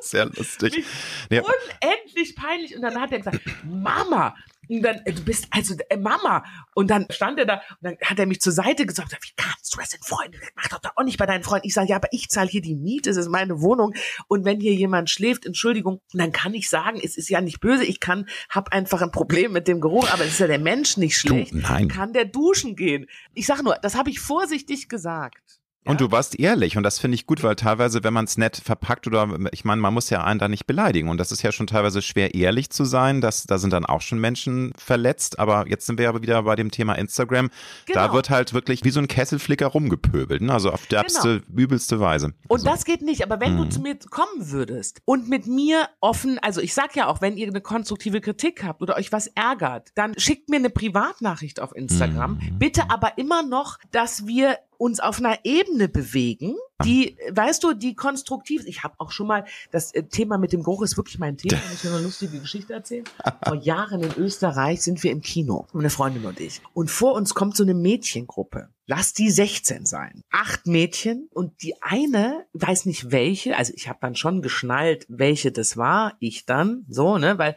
Sehr lustig. Ja. Unendlich peinlich. Und dann hat er gesagt, Mama. Und dann, äh, du bist also äh, Mama. Und dann stand er da und dann hat er mich zur Seite gesagt, wie kannst du das denn, Freunde? Das Mach doch da auch nicht bei deinen Freunden. Ich sage, ja, aber ich zahle hier die Miete, es ist meine Wohnung. Und wenn hier jemand schläft, Entschuldigung, dann kann ich sagen, es ist ja nicht böse. Ich kann, hab einfach ein Problem mit dem Geruch, aber es ist ja der Mensch nicht schlecht. nein. Kann der duschen gehen? Ich sage nur, das habe ich vorsichtig gesagt. Und du warst ehrlich und das finde ich gut, weil teilweise, wenn man es nett verpackt oder ich meine, man muss ja einen da nicht beleidigen und das ist ja schon teilweise schwer ehrlich zu sein, das, da sind dann auch schon Menschen verletzt, aber jetzt sind wir aber wieder bei dem Thema Instagram, da Genau. wird halt wirklich wie so ein Kesselflicker rumgepöbelt, ne? also auf derbste, übelste Weise. Und also, das geht nicht. Aber wenn du zu mir kommen würdest und mit mir offen, also ich sag ja auch, wenn ihr eine konstruktive Kritik habt oder euch was ärgert, dann schickt mir eine Privatnachricht auf Instagram. Bitte aber immer noch, dass wir uns auf einer Ebene bewegen, die, weißt du, die konstruktiv. Ich habe auch schon mal, das äh, Thema mit dem Geruch ist wirklich mein Thema. Ich dir eine lustige Geschichte erzählen? Vor Jahren in Österreich sind wir im Kino, eine Freundin und ich. Und vor uns kommt so eine Mädchengruppe. Lass die 16 sein. Acht Mädchen und die eine, weiß nicht welche, also ich habe dann schon geschnallt, welche das war, ich dann, so, ne, weil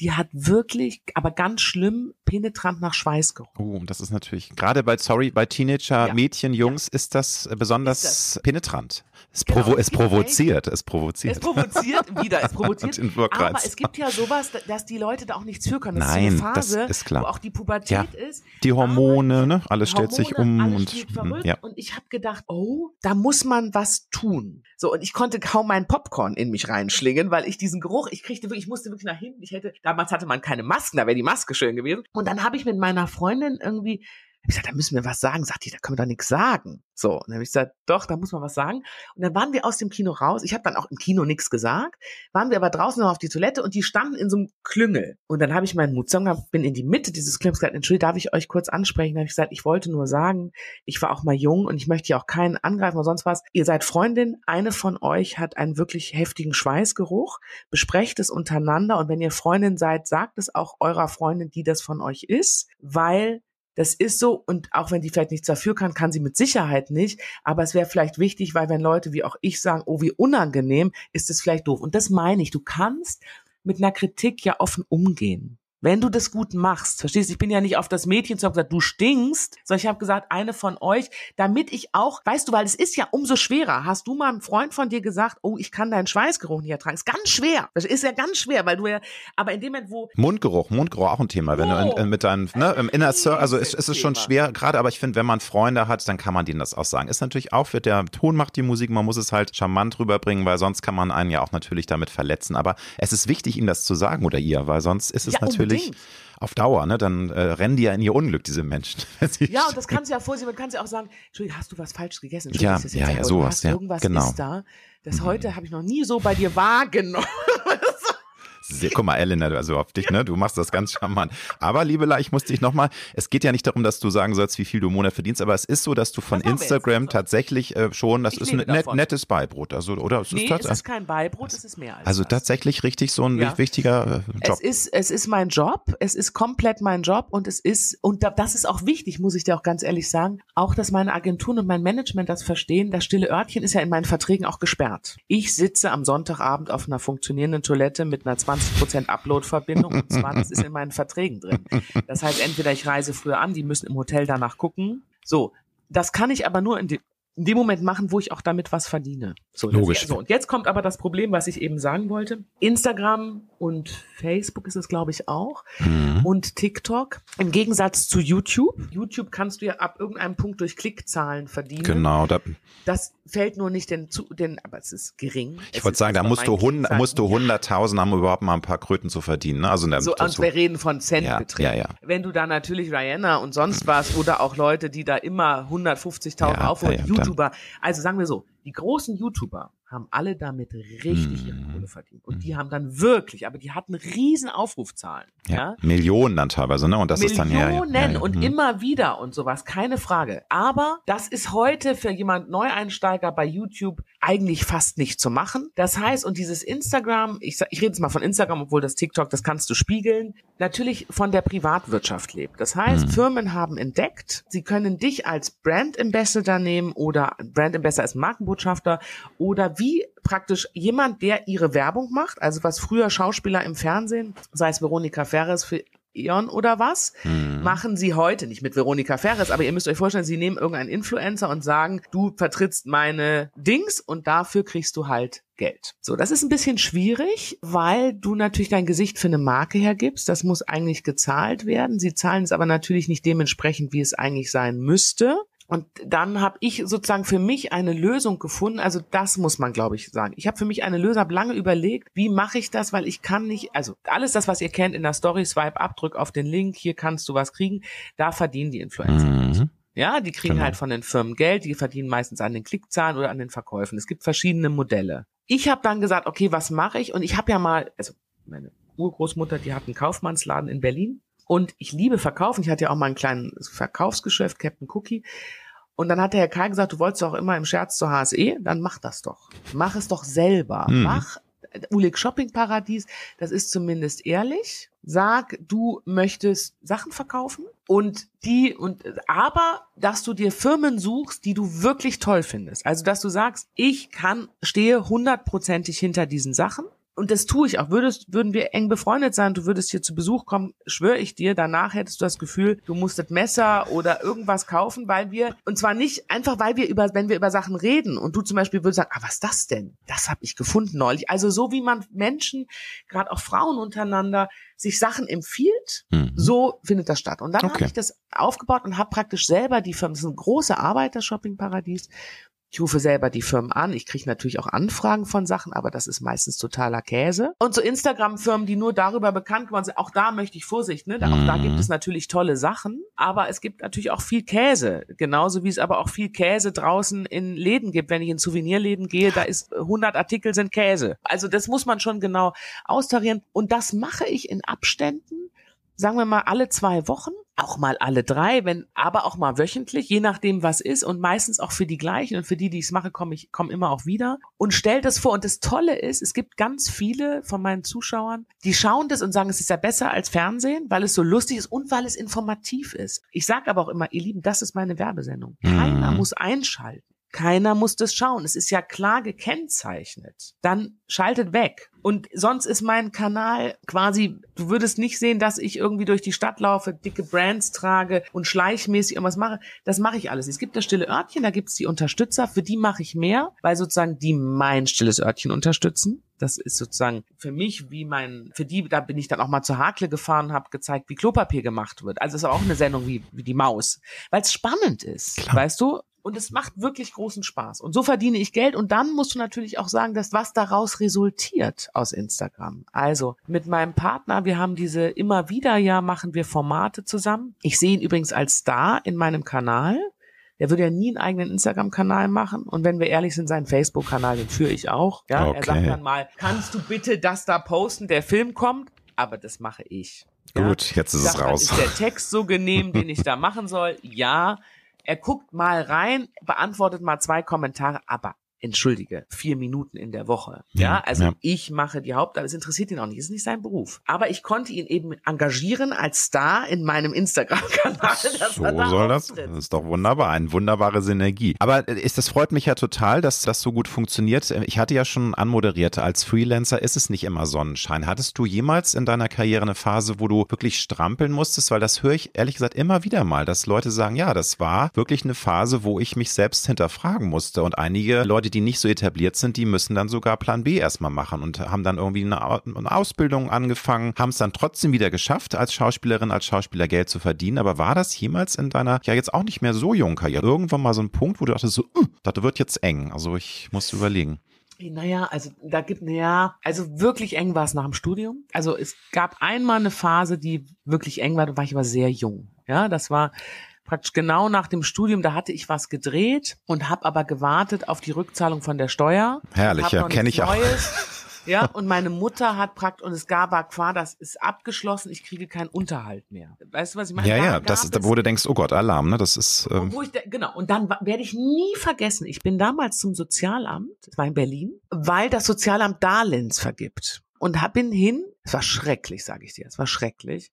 die hat wirklich, aber ganz schlimm, penetrant nach Schweiß gerochen. Oh, das ist natürlich, gerade bei, sorry, bei Teenager, Ja. Mädchen, Jungs ist das äh, besonders Ist penetrant. Es, Genau, provo es es provoziert, es provoziert. Es provoziert wieder, es provoziert. Aber es gibt ja sowas, dass die Leute da auch nichts für können. Das Nein, ist so eine das Phase, ist klar. wo auch die Pubertät Ja. ist. Die Hormone, ne? Alles stellt sich Hormone, um alles und hm, ja. Und ich habe gedacht, oh, da muss man was tun. So und ich konnte kaum meinen Popcorn in mich reinschlingen, weil ich diesen Geruch, ich kriegte wirklich, ich musste wirklich nach hinten. Ich hätte damals hatte man keine Masken, da wäre die Maske schön gewesen. Und dann habe ich mit meiner Freundin irgendwie ich gesagt, da müssen wir was sagen. Sagt die, da können wir doch nichts sagen. So, und dann habe ich gesagt, doch, da muss man was sagen. Und dann waren wir aus dem Kino raus. Ich habe dann auch im Kino nichts gesagt. Waren wir aber draußen noch auf die Toilette und die standen in so einem Klüngel. Und dann habe ich meinen Mut zusammengehabt, bin in die Mitte dieses Klüngels gesagt, Entschuldigung, darf ich euch kurz ansprechen? Dann habe ich gesagt, ich wollte nur sagen, ich war auch mal jung und ich möchte ja auch keinen angreifen oder sonst was. Ihr seid Freundin, eine von euch hat einen wirklich heftigen Schweißgeruch. Besprecht es untereinander und wenn ihr Freundin seid, sagt es auch eurer Freundin, die das von euch ist, weil das ist so und auch wenn die vielleicht nichts dafür kann, kann sie mit Sicherheit nicht. Aber es wäre vielleicht wichtig, weil wenn Leute wie auch ich sagen, oh wie unangenehm, ist es vielleicht doof. Und das meine ich. Du kannst mit einer Kritik ja offen umgehen. Wenn du das gut machst, verstehst du, ich bin ja nicht auf das Mädchen zu haben gesagt, du stinkst, sondern ich habe gesagt, eine von euch, damit ich auch, weißt du, weil es ist ja umso schwerer. Hast du mal einem Freund von dir gesagt, oh, ich kann deinen Schweißgeruch nicht ertragen? Ist ganz schwer. Das ist ja ganz schwer, weil du ja, aber in dem Moment, wo. Mundgeruch, Mundgeruch auch ein Thema. Wenn oh, du in, mit deinem, ne, im Inner Circle, also ist, ist es schon schwer, gerade, aber ich finde, wenn man Freunde hat, dann kann man denen das auch sagen. Ist natürlich auch, wird der Ton macht die Musik, man muss es halt charmant rüberbringen, weil sonst kann man einen ja auch natürlich damit verletzen. Aber es ist wichtig, ihm das zu sagen oder ihr, weil sonst ist es ja, natürlich. Unbedingt auf Dauer, ne? Dann äh, rennen die ja in ihr Unglück, diese Menschen. ja, und das kannst du ja vorsehen, man kann ja auch sagen, Entschuldigung, hast du was falsch gegessen? Ja, ja, ja, sowas, ja. Irgendwas genau. ist da. Das mhm. heute habe ich noch nie so bei dir wahrgenommen. Sehr, guck mal, Elena, also auf dich, ne? Du machst das ganz charmant. Aber, liebe La, ich muss dich nochmal, es geht ja nicht darum, dass du sagen sollst, wie viel du im Monat verdienst, aber es ist so, dass du von Instagram tatsächlich äh, schon, das ich ist ein net, nettes Beibrot, also, oder? Es nee, ist es ist kein Beibrot, es ist mehr als Also das. tatsächlich richtig so ein ja. wichtiger äh, Job. Es ist, es ist mein Job, es ist komplett mein Job und es ist, und das ist auch wichtig, muss ich dir auch ganz ehrlich sagen, auch, dass meine Agenturen und mein Management das verstehen, das stille Örtchen ist ja in meinen Verträgen auch gesperrt. Ich sitze am Sonntagabend auf einer funktionierenden Toilette mit einer 20% Upload Download-Verbindung. Und zwar, das ist in meinen Verträgen drin. Das heißt, entweder ich reise früher an, die müssen im Hotel danach gucken. So, das kann ich aber nur in, in dem Moment machen, wo ich auch damit was verdiene. So, Logisch. so, und jetzt kommt aber das Problem, was ich eben sagen wollte. Instagram und Facebook ist es, glaube ich, auch. Mhm. Und TikTok. Im Gegensatz zu YouTube. YouTube kannst du ja ab irgendeinem Punkt durch Klickzahlen verdienen. Genau. Da das fällt nur nicht den, zu, den aber es ist gering. Ich wollte sagen, da musst du, hund, musst du 100.000 haben, um überhaupt mal ein paar Kröten zu verdienen. Ne? Also in der, so, und wir reden von Centbeträgen. Ja, ja, ja. Wenn du da natürlich Rihanna und sonst was oder auch Leute, die da immer 150.000 ja, aufholen, ja, YouTuber. Also sagen wir so, die großen YouTuber haben alle damit richtig ihre mhm. Kohle verdient. Und die haben dann wirklich, aber die hatten riesen Aufrufzahlen. Ja, ja? Millionen dann teilweise, ne? Und das Millionen ist dann ja. Millionen ja, und mhm. immer wieder und sowas, keine Frage. Aber das ist heute für jemand Neueinsteiger bei YouTube eigentlich fast nicht zu machen. Das heißt, und dieses Instagram, ich, ich rede jetzt mal von Instagram, obwohl das TikTok, das kannst du spiegeln, natürlich von der Privatwirtschaft lebt. Das heißt, mhm. Firmen haben entdeckt, sie können dich als Brand Ambassador nehmen oder Brand Ambassador als Markenbotschafter oder wie praktisch jemand, der ihre Werbung macht, also was früher Schauspieler im Fernsehen, sei es Veronika Ferres für Eon oder was, mhm. machen sie heute, nicht mit Veronika Ferres, aber ihr müsst euch vorstellen, sie nehmen irgendeinen Influencer und sagen, du vertrittst meine Dings und dafür kriegst du halt Geld. So, das ist ein bisschen schwierig, weil du natürlich dein Gesicht für eine Marke hergibst. Das muss eigentlich gezahlt werden. Sie zahlen es aber natürlich nicht dementsprechend, wie es eigentlich sein müsste. Und dann habe ich sozusagen für mich eine Lösung gefunden. Also das muss man, glaube ich, sagen. Ich habe für mich eine Lösung, habe lange überlegt, wie mache ich das, weil ich kann nicht, also alles das, was ihr kennt in der Story, Swipe ab, drück auf den Link, hier kannst du was kriegen, da verdienen die Influencer. Mhm. Ja, die kriegen genau. halt von den Firmen Geld, die verdienen meistens an den Klickzahlen oder an den Verkäufen. Es gibt verschiedene Modelle. Ich habe dann gesagt, okay, was mache ich? Und ich habe ja mal, also meine Urgroßmutter, die hat einen Kaufmannsladen in Berlin und ich liebe Verkaufen. Ich hatte ja auch mal ein kleines Verkaufsgeschäft, Captain Cookie. Und dann hat der Herr Kai gesagt, du wolltest doch immer im Scherz zur HSE, dann mach das doch. Mach es doch selber. Mhm. Mach Ulik Shopping Paradies, das ist zumindest ehrlich. Sag, du möchtest Sachen verkaufen und die und aber dass du dir Firmen suchst, die du wirklich toll findest. Also dass du sagst, ich kann stehe hundertprozentig hinter diesen Sachen und das tue ich auch. Würdest, würden wir eng befreundet sein, du würdest hier zu Besuch kommen, schwöre ich dir, danach hättest du das Gefühl, du musstet Messer oder irgendwas kaufen, weil wir, und zwar nicht einfach, weil wir über, wenn wir über Sachen reden und du zum Beispiel würdest sagen, ah, was ist das denn? Das habe ich gefunden neulich. Also so wie man Menschen, gerade auch Frauen untereinander, sich Sachen empfiehlt, mhm. so findet das statt. Und dann okay. habe ich das aufgebaut und habe praktisch selber die Firma, das ist ein große Arbeiter-Shopping-Paradies, ich rufe selber die Firmen an. Ich kriege natürlich auch Anfragen von Sachen, aber das ist meistens totaler Käse. Und so Instagram-Firmen, die nur darüber bekannt geworden sind, auch da möchte ich Vorsicht, ne? Auch da gibt es mhm. natürlich tolle Sachen, aber es gibt natürlich auch viel Käse. Genauso wie es aber auch viel Käse draußen in Läden gibt. Wenn ich in Souvenirläden gehe, da ist 100 Artikel sind Käse. Also das muss man schon genau austarieren. Und das mache ich in Abständen, sagen wir mal alle zwei Wochen auch mal alle drei, wenn, aber auch mal wöchentlich, je nachdem was ist und meistens auch für die gleichen und für die, die ich es mache, komme ich komme immer auch wieder und stell das vor. Und das Tolle ist, es gibt ganz viele von meinen Zuschauern, die schauen das und sagen, es ist ja besser als Fernsehen, weil es so lustig ist und weil es informativ ist. Ich sage aber auch immer, ihr Lieben, das ist meine Werbesendung. Keiner mhm. muss einschalten. Keiner muss das schauen. Es ist ja klar gekennzeichnet. Dann schaltet weg. Und sonst ist mein Kanal quasi, du würdest nicht sehen, dass ich irgendwie durch die Stadt laufe, dicke Brands trage und schleichmäßig irgendwas mache. Das mache ich alles. Es gibt das stille Örtchen, da gibt's die Unterstützer, für die mache ich mehr, weil sozusagen die mein stilles Örtchen unterstützen. Das ist sozusagen für mich wie mein, für die, da bin ich dann auch mal zur Hakle gefahren habe gezeigt, wie Klopapier gemacht wird. Also ist auch eine Sendung wie, wie die Maus, weil es spannend ist, Klar. weißt du? Und es macht wirklich großen Spaß. Und so verdiene ich Geld. Und dann musst du natürlich auch sagen, dass was daraus resultiert aus Instagram. Also mit meinem Partner, wir haben diese immer wieder ja machen wir Formate zusammen. Ich sehe ihn übrigens als Star in meinem Kanal. Der würde ja nie einen eigenen Instagram-Kanal machen. Und wenn wir ehrlich sind, seinen Facebook-Kanal, den führe ich auch. Ja, okay. er sagt dann mal, kannst du bitte das da posten, der Film kommt? Aber das mache ich. Ja? Gut, jetzt ist es raus. Ist der Text so genehm, den ich da machen soll? Ja. Er guckt mal rein, beantwortet mal zwei Kommentare, aber entschuldige, vier Minuten in der Woche. Ja, ja also ja. ich mache die Hauptarbeit, es interessiert ihn auch nicht, es ist nicht sein Beruf. Aber ich konnte ihn eben engagieren als Star in meinem Instagram-Kanal. So soll das. Das ist doch wunderbar, eine wunderbare Synergie. Aber äh, ist, das freut mich ja total, dass das so gut funktioniert. Ich hatte ja schon anmoderiert, als Freelancer ist es nicht immer Sonnenschein. Hattest du jemals in deiner Karriere eine Phase, wo du wirklich strampeln musstest? Weil das höre ich ehrlich gesagt immer wieder mal, dass Leute sagen, ja, das war wirklich eine Phase, wo ich mich selbst hinterfragen musste. Und einige Leute, die nicht so etabliert sind, die müssen dann sogar Plan B erstmal machen und haben dann irgendwie eine, Ausbildung angefangen, haben es dann trotzdem wieder geschafft, als Schauspielerin, als Schauspieler Geld zu verdienen. Aber war das jemals in deiner, ja jetzt auch nicht mehr so jungen Karriere, irgendwann mal so ein Punkt, wo du dachtest so, uh, das wird jetzt eng. Also ich muss überlegen. Naja, also da gibt, naja, also wirklich eng war es nach dem Studium. Also es gab einmal eine Phase, die wirklich eng war, da war ich aber sehr jung. Ja, das war praktisch genau nach dem Studium, da hatte ich was gedreht und habe aber gewartet auf die Rückzahlung von der Steuer. Herrlich, ja, kenne ich auch. Ja, und meine Mutter hat praktisch, und es gab qua, das ist abgeschlossen, ich kriege keinen Unterhalt mehr. Weißt du, was ich meine? Ja, da ja, das ist, wo du denkst, oh Gott, Alarm, ne, das ist. Ähm wo ich, genau, und dann werde ich nie vergessen, ich bin damals zum Sozialamt, das war in Berlin, weil das Sozialamt Darlehens vergibt. Und hab, bin hin, es war schrecklich, sage ich dir, es war schrecklich.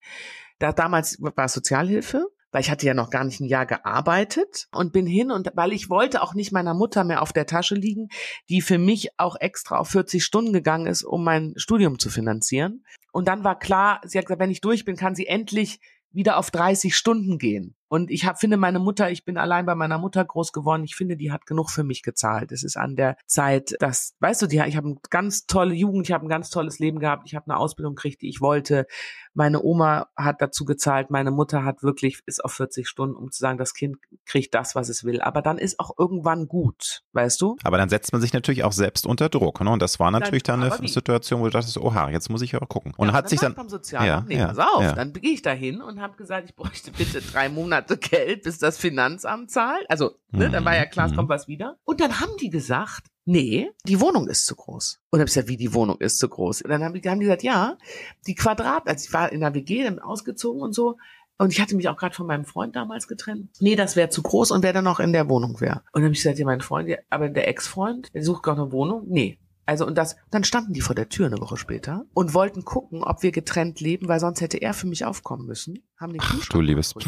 Da damals war Sozialhilfe weil ich hatte ja noch gar nicht ein Jahr gearbeitet und bin hin und weil ich wollte auch nicht meiner Mutter mehr auf der Tasche liegen, die für mich auch extra auf 40 Stunden gegangen ist, um mein Studium zu finanzieren. Und dann war klar, sie hat gesagt, wenn ich durch bin, kann sie endlich wieder auf 30 Stunden gehen. Und ich hab, finde meine Mutter, ich bin allein bei meiner Mutter groß geworden. Ich finde, die hat genug für mich gezahlt. Es ist an der Zeit, dass, weißt du, die, ich habe eine ganz tolle Jugend, ich habe ein ganz tolles Leben gehabt, ich habe eine Ausbildung gekriegt, die ich wollte. Meine Oma hat dazu gezahlt, meine Mutter hat wirklich, ist auf 40 Stunden, um zu sagen, das Kind kriegt das, was es will. Aber dann ist auch irgendwann gut, weißt du? Aber dann setzt man sich natürlich auch selbst unter Druck. Ne? Und das war natürlich dann, dann eine Situation, wo du dachtest, oha, jetzt muss ich auch gucken. Und ja, hat sich dann. Beim Sozialamt, ja, nee, pass auf, ja. dann gehe ich da hin und habe gesagt, ich bräuchte bitte drei Monate Geld, bis das Finanzamt zahlt. Also, ne, dann war ja klar, es kommt mhm. was wieder. Und dann haben die gesagt, nee, die Wohnung ist zu groß. Und dann habe ich gesagt, wie die Wohnung ist zu groß. Und dann haben die, haben die gesagt, ja, die Quadrat, also ich war in der WG, dann ausgezogen und so. Und ich hatte mich auch gerade von meinem Freund damals getrennt. Nee, das wäre zu groß und wer dann noch in der Wohnung wäre. Und dann habe ich gesagt, ja, mein Freund, aber der Ex-Freund, der sucht gerade eine Wohnung. Nee, also und das, dann standen die vor der Tür eine Woche später und wollten gucken, ob wir getrennt leben, weil sonst hätte er für mich aufkommen müssen. Haben den Ach, du liebes.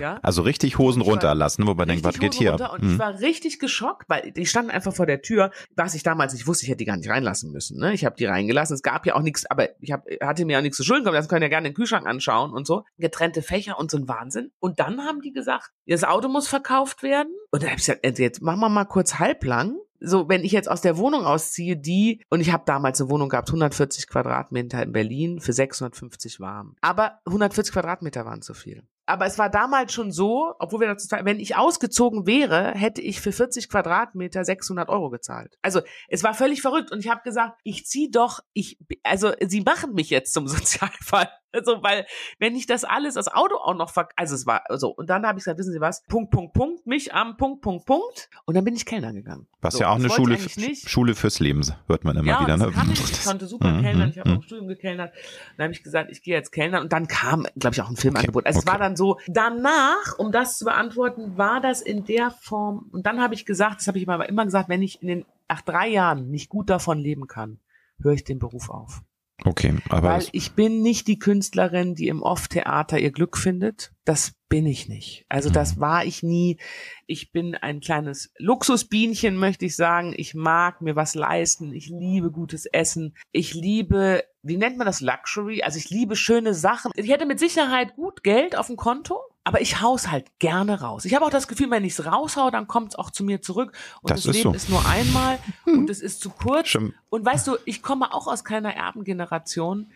Ja? Also richtig Hosen runterlassen, wobei denkt, was geht hier? Und hm. ich war richtig geschockt, weil die standen einfach vor der Tür, was ich damals nicht wusste, ich hätte die gar nicht reinlassen müssen. Ne? Ich habe die reingelassen. Es gab ja auch nichts, aber ich hab, hatte mir auch nichts zu Schulden gekommen. Das können ja gerne den Kühlschrank anschauen und so. Getrennte Fächer und so ein Wahnsinn. Und dann haben die gesagt, das Auto muss verkauft werden. Und dann habe ich gesagt, jetzt machen wir mal kurz halblang so, wenn ich jetzt aus der Wohnung ausziehe, die, und ich habe damals eine Wohnung gehabt, 140 Quadratmeter in Berlin für 650 warm. Aber 140 Quadratmeter waren zu viel. Aber es war damals schon so, obwohl wir dazu, wenn ich ausgezogen wäre, hätte ich für 40 Quadratmeter 600 Euro gezahlt. Also es war völlig verrückt und ich habe gesagt, ich zieh doch, ich, also sie machen mich jetzt zum Sozialfall. Also, weil, wenn ich das alles, das Auto auch noch ver also es war so. Und dann habe ich gesagt, wissen Sie was? Punkt, Punkt, Punkt, mich am Punkt, Punkt, Punkt. Und dann bin ich Kellner gegangen. Was so, ja auch eine Schule, Schule fürs Leben, hört man immer ja, wieder. Ne? Kann ich. ich konnte super mhm, kellnern, ich habe mhm. auch im Studium gekellnert. Dann habe ich gesagt, ich gehe jetzt kellnern. Und dann kam, glaube ich, auch ein Filmangebot. Okay. Also okay. es war dann so, danach, um das zu beantworten, war das in der Form. Und dann habe ich gesagt, das habe ich aber immer gesagt, wenn ich in den nach drei Jahren nicht gut davon leben kann, höre ich den Beruf auf. Okay, aber. Weil ich bin nicht die Künstlerin, die im Off-Theater ihr Glück findet. Das bin ich nicht. Also das war ich nie. Ich bin ein kleines Luxusbienchen, möchte ich sagen. Ich mag mir was leisten. Ich liebe gutes Essen. Ich liebe, wie nennt man das, Luxury? Also ich liebe schöne Sachen. Ich hätte mit Sicherheit gut Geld auf dem Konto. Aber ich hau's halt gerne raus. Ich habe auch das Gefühl, wenn ich's raushau, dann kommt's auch zu mir zurück. Und Das das, ist Leben so. ist nur einmal und es ist zu kurz. Stimmt. Und weißt du, ich komme auch aus keiner Erbengeneration.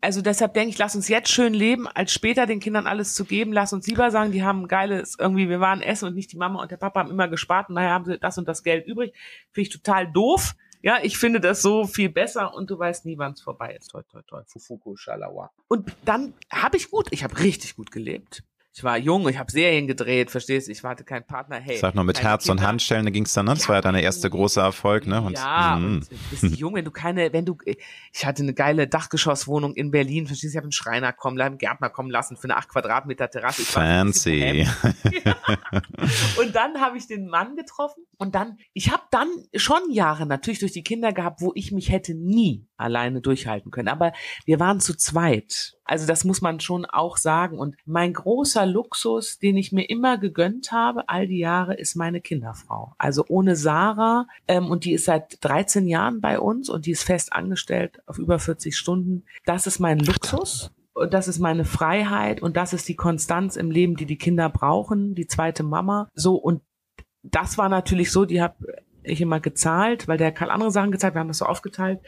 Also deshalb denke ich, lass uns jetzt schön leben, als später den Kindern alles zu geben. Lass uns lieber sagen, die haben ein geiles, irgendwie, wir waren essen und nicht die Mama und der Papa haben immer gespart und daher haben sie das und das Geld übrig. Finde ich total doof. Ja, ich finde das so viel besser und du weißt nie, wann es vorbei ist. Toi, toi, toi. Fufuku, Shalawa. Und dann habe ich gut, ich habe richtig gut gelebt. Ich war jung, ich habe Serien gedreht, verstehst du? Ich warte keinen Partner. Hey, Sag noch mit Herz und Kinder- Handschellen, da ging's dann, ne? Das war ja dein erster großer Erfolg, ne? Und, ja, mm. und du bist jung, wenn du keine, wenn du, ich hatte eine geile Dachgeschosswohnung in Berlin, verstehst du, ich habe einen Schreiner kommen, lassen, einen Gärtner kommen lassen für eine 8 Quadratmeter Terrasse. Ich Fancy. Und dann habe ich den Mann getroffen und dann, ich habe dann schon Jahre natürlich durch die Kinder gehabt, wo ich mich hätte nie alleine durchhalten können. Aber wir waren zu zweit. Also das muss man schon auch sagen. Und mein großer Luxus, den ich mir immer gegönnt habe, all die Jahre, ist meine Kinderfrau. Also ohne Sarah, ähm, und die ist seit 13 Jahren bei uns und die ist fest angestellt auf über 40 Stunden. Das ist mein Luxus. Und das ist meine Freiheit und das ist die Konstanz im Leben, die die Kinder brauchen, die zweite Mama. So, und das war natürlich so, die habe ich immer gezahlt, weil der hat Karl andere Sachen gezahlt, wir haben das so aufgeteilt.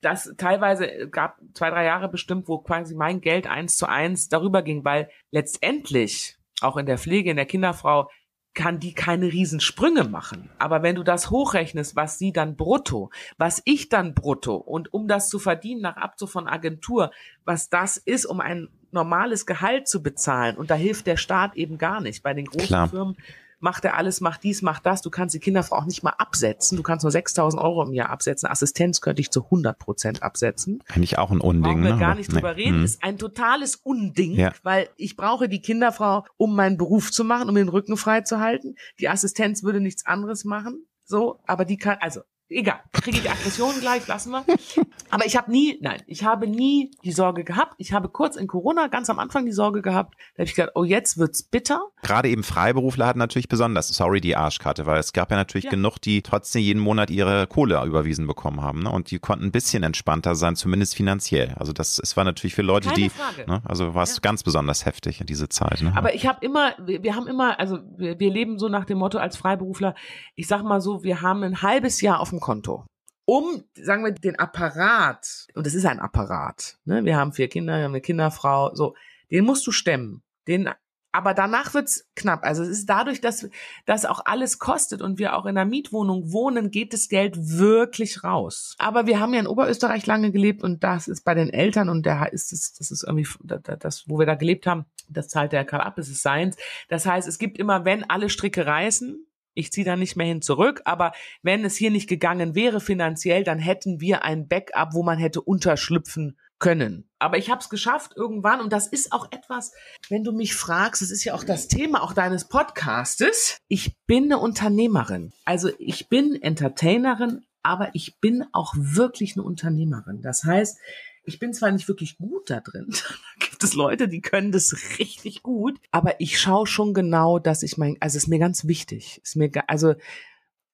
Das teilweise gab zwei, drei Jahre bestimmt, wo quasi mein Geld eins zu eins darüber ging, weil letztendlich auch in der Pflege, in der Kinderfrau, kann die keine Riesensprünge machen. Aber wenn du das hochrechnest, was sie dann brutto, was ich dann brutto und um das zu verdienen nach Abzug von Agentur, was das ist, um ein normales Gehalt zu bezahlen und da hilft der Staat eben gar nicht. Bei den großen Klar. Firmen macht er alles, macht dies, macht das. Du kannst die Kinderfrau auch nicht mal absetzen. Du kannst nur 6.000 Euro im Jahr absetzen. Assistenz könnte ich zu 100 Prozent absetzen. Eigentlich auch ein Unding, Brauchen wir ne? gar nicht nee. drüber reden. Hm. Ist ein totales Unding, Ja. weil ich brauche die Kinderfrau, um meinen Beruf zu machen, um den Rücken frei zu halten. Die Assistenz würde nichts anderes machen. So, aber die kann, also egal, kriege ich Aggressionen gleich, lassen wir. Aber ich habe nie, nein, ich habe nie die Sorge gehabt. Ich habe kurz in Corona ganz am Anfang die Sorge gehabt. Da habe ich gedacht, oh, jetzt wird's bitter. Gerade eben Freiberufler hatten natürlich besonders, sorry, die Arschkarte, weil es gab ja natürlich Ja. genug, die trotzdem jeden Monat ihre Kohle überwiesen bekommen haben. Ne? Und die konnten ein bisschen entspannter sein, zumindest finanziell. Also das, es war natürlich für Leute, Keine die, ne? also war es Ja. ganz besonders heftig in diese Zeit. Ne? Aber ich habe immer, wir, wir haben immer, also wir, wir leben so nach dem Motto als Freiberufler, ich sag mal so, wir haben ein halbes Jahr auf dem Konto. Um, sagen wir, den Apparat, und das ist ein Apparat, ne? wir haben vier Kinder, wir haben eine Kinderfrau, so, den musst du stemmen. Den, aber danach wird's knapp. Also es ist dadurch, dass das auch alles kostet und wir auch in einer Mietwohnung wohnen, geht das Geld wirklich raus. Aber wir haben ja in Oberösterreich lange gelebt und das ist bei den Eltern und da ist es, das ist irgendwie das, wo wir da gelebt haben, das zahlt der Karl ab, es ist seins. Das heißt, es gibt immer, wenn alle Stricke reißen, ich ziehe da nicht mehr hin zurück, aber wenn es hier nicht gegangen wäre finanziell, dann hätten wir ein Backup, wo man hätte unterschlüpfen können. Aber ich habe es geschafft irgendwann und das ist auch etwas, wenn du mich fragst, das ist ja auch das Thema auch deines Podcastes. Ich bin eine Unternehmerin. Also ich bin Entertainerin, aber ich bin auch wirklich eine Unternehmerin. Das heißt, ich bin zwar nicht wirklich gut da drin, da gibt es Leute, die können das richtig gut, aber ich schaue schon genau, dass ich mein, also ist mir ganz wichtig, ist mir, also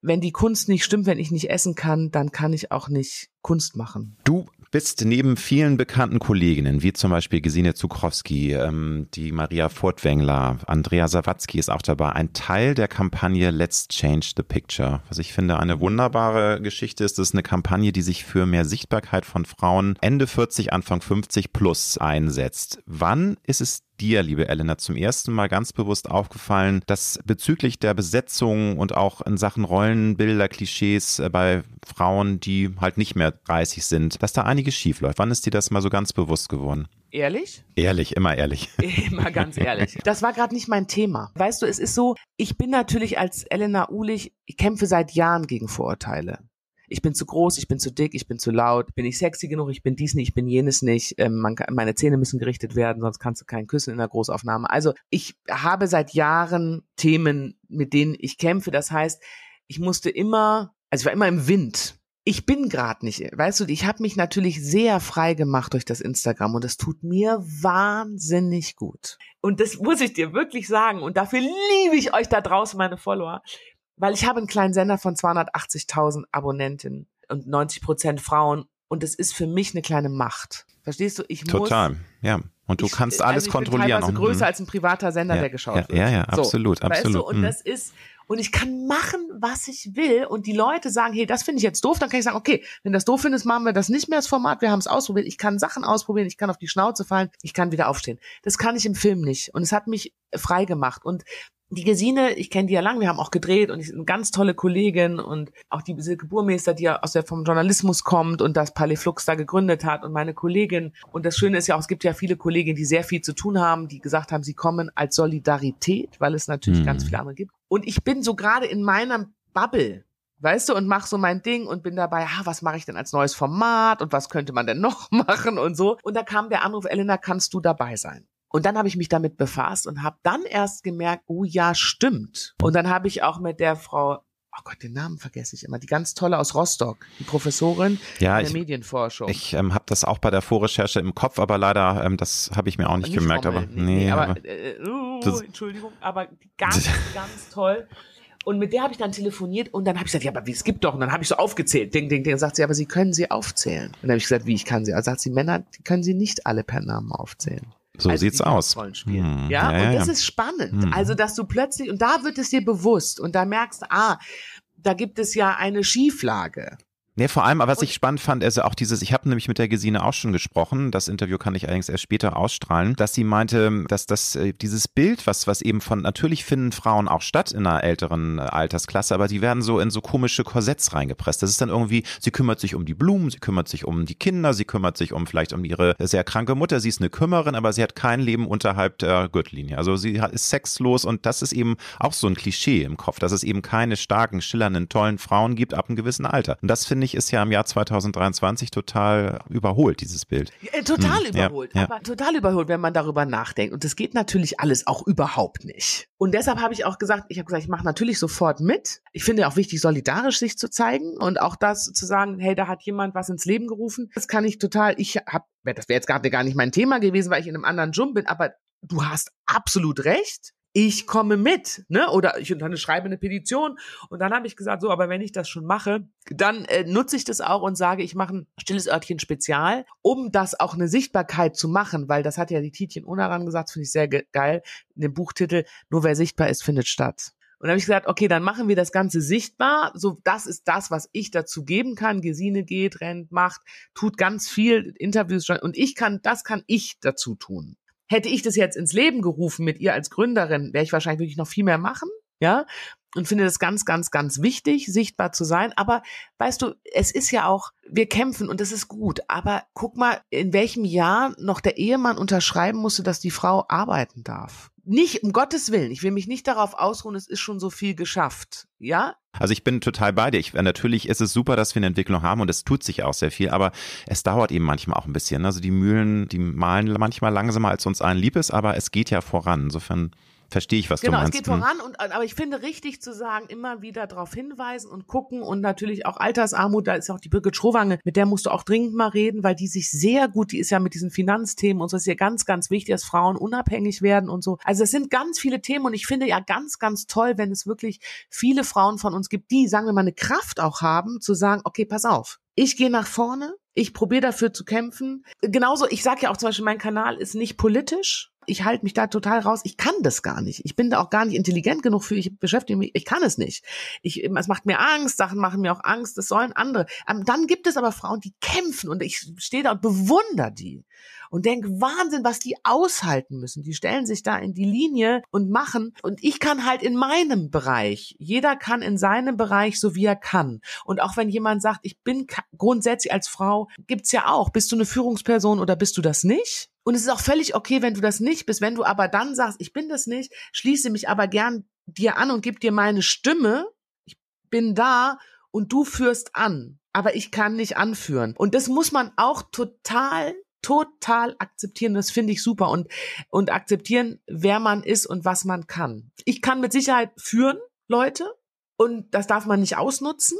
wenn die Kunst nicht stimmt, wenn ich nicht essen kann, dann kann ich auch nicht Kunst machen. Du bist neben vielen bekannten Kolleginnen, wie zum Beispiel Gesine Zukrowski, ähm, die Maria Furtwängler, Andrea Sawatzki ist auch dabei, ein Teil der Kampagne Let's Change the Picture. Was ich finde eine wunderbare Geschichte ist, das ist eine Kampagne, die sich für mehr Sichtbarkeit von Frauen Ende 40, Anfang 50 plus einsetzt. Wann ist es dir, liebe Elena, zum ersten Mal ganz bewusst aufgefallen, dass bezüglich der Besetzung und auch in Sachen Rollenbilder, Klischees äh, bei Frauen, die halt nicht mehr 30 sind, dass da einiges schief läuft? Wann ist dir das mal so ganz bewusst geworden? Ehrlich? Ehrlich, immer ehrlich. Immer ganz ehrlich. Das war gerade nicht mein Thema. Weißt du, es ist so, ich bin natürlich als Elena Ulich, ich kämpfe seit Jahren gegen Vorurteile. Ich bin zu groß, ich bin zu dick, ich bin zu laut, bin ich sexy genug, ich bin dies nicht, ich bin jenes nicht, ähm, kann, meine Zähne müssen gerichtet werden, sonst kannst du keinen küssen in der Großaufnahme. Also ich habe seit Jahren Themen, mit denen ich kämpfe. Das heißt, ich musste immer, also ich war immer im Wind. ich bin gerade nicht, weißt du, ich habe mich natürlich sehr frei gemacht durch das Instagram und das tut mir wahnsinnig gut. Und das muss ich dir wirklich sagen und dafür liebe ich euch da draußen, meine Follower, weil ich habe einen kleinen Sender von 280.000 Abonnentinnen und 90 Prozent Frauen und es ist für mich eine kleine Macht. Verstehst du? Ich muss Total, ja. Und du kannst alles also ich kontrollieren. Bin größer mhm. als ein privater Sender, ja, der geschaut ja, wird. Ja, ja, absolut, so, absolut. Weißt du? Und mhm. das ist und ich kann machen, was ich will und die Leute sagen, hey, das finde ich jetzt doof, dann kann ich sagen, okay, wenn das doof findest, machen wir das nicht mehr das Format, wir haben es ausprobiert, ich kann Sachen ausprobieren, ich kann auf die Schnauze fallen, ich kann wieder aufstehen. Das kann ich im Film nicht und es hat mich frei gemacht und die Gesine, ich kenne die ja lang, wir haben auch gedreht und ich eine ganz tolle Kollegin und auch die Silke Burmeister, die ja aus der vom Journalismus kommt und das Palais Flux da gegründet hat und meine Kollegin. Und das Schöne ist ja auch, es gibt ja viele Kolleginnen, die sehr viel zu tun haben, die gesagt haben, sie kommen als Solidarität, weil es natürlich mhm. ganz viele andere gibt. Und ich bin so gerade in meiner Bubble, weißt du, und mach so mein Ding und bin dabei, ah, was mache ich denn als neues Format und was könnte man denn noch machen und so. Und da kam der Anruf, Elena, kannst du dabei sein? Und dann habe ich mich damit befasst und habe dann erst gemerkt, oh ja, stimmt. Und dann habe ich auch mit der Frau oh Gott, den Namen vergesse ich immer, die ganz tolle aus Rostock, die Professorin ja, der ich, Medienforschung. Ich ähm, habe das auch bei der Vorrecherche im Kopf, aber leider, ähm, das habe ich mir auch nicht, nicht gemerkt. Rommel, aber nee, nee, aber, aber äh, uh, Entschuldigung, aber ganz, ganz toll. Und mit der habe ich dann telefoniert und dann habe ich gesagt, ja, aber wie es gibt doch. Und dann habe ich so aufgezählt, ding, ding, ding. Und sagt sie, aber Sie können sie aufzählen. Und dann habe ich gesagt, wie ich kann sie. Also sagt sie, Männer, die können sie nicht alle per Namen aufzählen. So also sieht's aus. Hm, ja? ja, und das ja. ist spannend. Hm. Also, dass du plötzlich, und da wird es dir bewusst und da merkst, ah, da gibt es ja eine Schieflage. Nee, vor allem, was ich spannend fand, also auch dieses, ich habe nämlich mit der Gesine auch schon gesprochen, das Interview kann ich allerdings erst später ausstrahlen, dass sie meinte, dass das äh, dieses Bild, was was eben von natürlich finden Frauen auch statt in einer älteren äh, Altersklasse, aber die werden so in so komische Korsetts reingepresst. Das ist dann irgendwie, sie kümmert sich um die Blumen, sie kümmert sich um die Kinder, sie kümmert sich um vielleicht um ihre sehr kranke Mutter, sie ist eine Kümmerin, aber sie hat kein Leben unterhalb der Gürtellinie. Also sie ist sexlos und das ist eben auch so ein Klischee im Kopf, dass es eben keine starken, schillernden, tollen Frauen gibt ab einem gewissen Alter. Und das finde ich ist ja im Jahr 2023 total überholt, dieses Bild. Ja, total hm, überholt, ja, aber total überholt, wenn man darüber nachdenkt. Und das geht natürlich alles auch überhaupt nicht. Und deshalb habe ich auch gesagt, ich habe gesagt, ich mache natürlich sofort mit. Ich finde auch wichtig, solidarisch sich zu zeigen und auch das zu sagen, hey, da hat jemand was ins Leben gerufen. Das kann ich total, ich habe, das wäre jetzt gerade gar nicht mein Thema gewesen, weil ich in einem anderen Jump bin, aber du hast absolut recht ich komme mit, ne? Oder ich und dann schreibe eine Petition und dann habe ich gesagt, so, aber wenn ich das schon mache, dann äh, nutze ich das auch und sage, ich mache ein stilles Örtchen Spezial, um das auch eine Sichtbarkeit zu machen, weil das hat ja die Tietjen Unaran gesagt, finde ich sehr ge geil, in dem Buchtitel, nur wer sichtbar ist, findet statt. Und dann habe ich gesagt, okay, dann machen wir das Ganze sichtbar. So, das ist das, was ich dazu geben kann. Gesine geht, rennt, macht, tut ganz viel Interviews und ich kann, das kann ich dazu tun. Hätte ich das jetzt ins Leben gerufen mit ihr als Gründerin, wäre ich wahrscheinlich wirklich noch viel mehr machen. Ja, und finde das ganz, ganz, ganz wichtig, sichtbar zu sein. Aber weißt du, es ist ja auch, wir kämpfen und das ist gut. Aber guck mal, in welchem Jahr noch der Ehemann unterschreiben musste, dass die Frau arbeiten darf. Nicht, um Gottes Willen, ich will mich nicht darauf ausruhen, es ist schon so viel geschafft. Ja, also ich bin total bei dir. Ich, natürlich ist es super, dass wir eine Entwicklung haben und es tut sich auch sehr viel, aber es dauert eben manchmal auch ein bisschen. Also die Mühlen, die malen manchmal langsamer, als uns allen lieb ist, aber es geht ja voran. Insofern verstehe ich, was genau, du meinst. Genau, es geht voran und aber ich finde richtig zu sagen, immer wieder darauf hinweisen und gucken und natürlich auch Altersarmut, da ist auch die Birgit Schrowange, mit der musst du auch dringend mal reden, weil die sich sehr gut, die ist ja mit diesen Finanzthemen und so ist ja ganz, ganz wichtig, dass Frauen unabhängig werden und so. Also es sind ganz viele Themen und ich finde ja ganz, ganz toll, wenn es wirklich viele Frauen von uns gibt, die, sagen wir mal, eine Kraft auch haben, zu sagen, okay, pass auf, ich gehe nach vorne, ich probiere dafür zu kämpfen. Genauso, ich sage ja auch zum Beispiel, mein Kanal ist nicht politisch ich halte mich da total raus. Ich kann das gar nicht. Ich bin da auch gar nicht intelligent genug für. Ich beschäftige mich. Ich kann es nicht. Ich, es macht mir Angst. Sachen machen mir auch Angst. Das sollen andere. Ähm, dann gibt es aber Frauen, die kämpfen und ich stehe da und bewundere die und denke, Wahnsinn, was die aushalten müssen. Die stellen sich da in die Linie und machen. Und ich kann halt in meinem Bereich. Jeder kann in seinem Bereich so wie er kann. Und auch wenn jemand sagt, ich bin grundsätzlich als Frau, gibt's ja auch. Bist du eine Führungsperson oder bist du das nicht? Und es ist auch völlig okay, wenn du das nicht bist. Wenn du aber dann sagst, ich bin das nicht, schließe mich aber gern dir an und gib dir meine Stimme. Ich bin da und du führst an. Aber ich kann nicht anführen. Und das muss man auch total total akzeptieren. Das finde ich super und, und akzeptieren, wer man ist und was man kann. Ich kann mit Sicherheit führen, Leute, und das darf man nicht ausnutzen.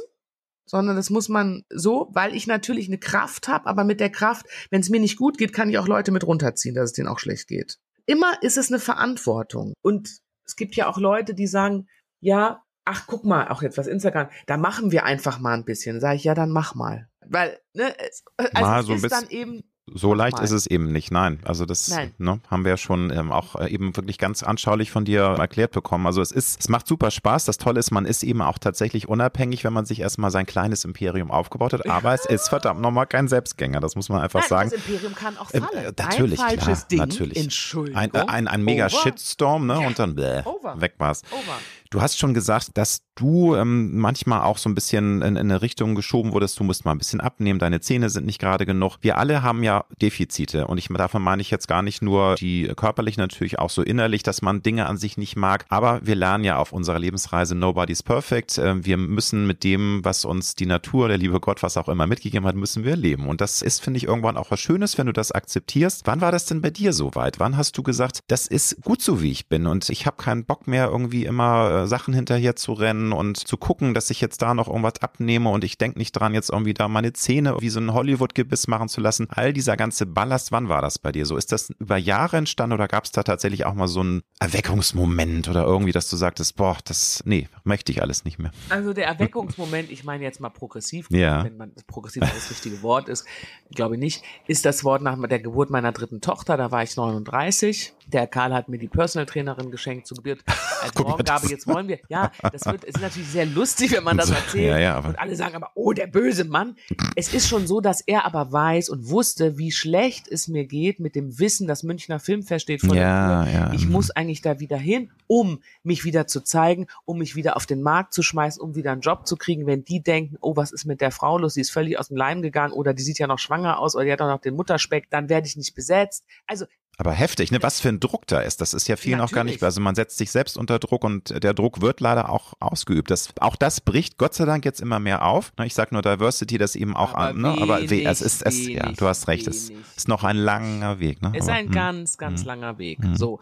Sondern das muss man so, weil ich natürlich eine Kraft habe, aber mit der Kraft, wenn es mir nicht gut geht, kann ich auch Leute mit runterziehen, dass es denen auch schlecht geht. Immer ist es eine Verantwortung. Und es gibt ja auch Leute, die sagen, ja, ach, guck mal, auch jetzt was Instagram, da machen wir einfach mal ein bisschen. Sag ich, ja, dann mach mal. Weil, ne, es, also Mal es so ist dann eben, So leicht mal. ist es eben nicht, nein. Also das. Ne, haben wir ja schon ähm, auch äh, eben wirklich ganz anschaulich von dir erklärt bekommen. Also es ist, es macht super Spaß. Das Tolle ist, man ist eben auch tatsächlich unabhängig, wenn man sich erstmal sein kleines Imperium aufgebaut hat. Aber es ist verdammt nochmal kein Selbstgänger, das muss man einfach nein, sagen. das Imperium kann auch Ähm, fallen. äh, natürlich, ein falsches klar, Ding, natürlich. Entschuldigung. Ein, äh, ein, ein mega over, Shitstorm, ne? Und dann bläh, Over. weg war's. Over. Du hast schon gesagt, dass du ähm, manchmal auch so ein bisschen in, in eine Richtung geschoben wurdest, du musst mal ein bisschen abnehmen, deine Zähne sind nicht gerade genug. Wir alle haben ja Defizite und ich davon meine ich jetzt gar nicht nur die körperlich, natürlich auch so innerlich, dass man Dinge an sich nicht mag, aber wir lernen ja auf unserer Lebensreise Nobody's Perfect. Äh, Wir müssen mit dem, was uns die Natur, der liebe Gott, was auch immer mitgegeben hat, müssen wir leben. Und das ist, finde ich, irgendwann auch was Schönes, wenn du das akzeptierst. Wann war das denn bei dir so weit? Wann hast du gesagt, das ist gut so, wie ich bin und ich habe keinen Bock mehr, irgendwie immer äh, Sachen hinterher zu rennen und zu gucken, dass ich jetzt da noch irgendwas abnehme und ich denke nicht dran, jetzt irgendwie da meine Zähne wie so ein Hollywood-Gebiss machen zu lassen. All dieser ganze Ballast, wann war das bei dir so? Ist das über Jahre entstanden oder gab es da tatsächlich auch mal so einen Erweckungsmoment oder irgendwie, dass du sagtest, boah, das, nee, möchte ich alles nicht mehr. Also der Erweckungsmoment, ich meine jetzt mal progressiv, Ja. wenn man progressiv das richtige Wort ist, glaube ich nicht, ist das Wort nach der Geburt meiner dritten Tochter, da war ich 39. Der Karl hat mir die Personal Trainerin geschenkt zur Geburt als Guck das- Jetzt wollen wir, ja, das wird, es ist natürlich sehr lustig, wenn man das erzählt. ja, ja, und alle sagen aber, oh, der böse Mann. Es ist schon so, dass er aber weiß und wusste, wie schlecht es mir geht mit dem Wissen, dass Münchner Filmfest steht vor Ja, der Tür. ja, Ich muss eigentlich da wieder hin, um mich wieder zu zeigen, um mich wieder auf den Markt zu schmeißen, um wieder einen Job zu kriegen. Wenn die denken, oh, was ist mit der Frau los? Sie ist völlig aus dem Leim gegangen oder die sieht ja noch schwanger aus oder die hat auch noch den Mutterspeck, dann werde ich nicht besetzt. Also Aber heftig, ne? Was für ein Druck da ist. Das ist ja vielen auch gar nicht. Also man setzt sich selbst unter Druck und der Druck wird leider auch ausgeübt. Das, auch das bricht Gott sei Dank jetzt immer mehr auf. Ne, Ich sag nur Diversity, das eben auch, Aber an, ne? aber we- wenig, es ist, es, ja, wenig, du hast recht, es ist noch ein langer Weg. Ne? Es ist Aber, ein hm. ganz, ganz langer Weg. Mhm. So.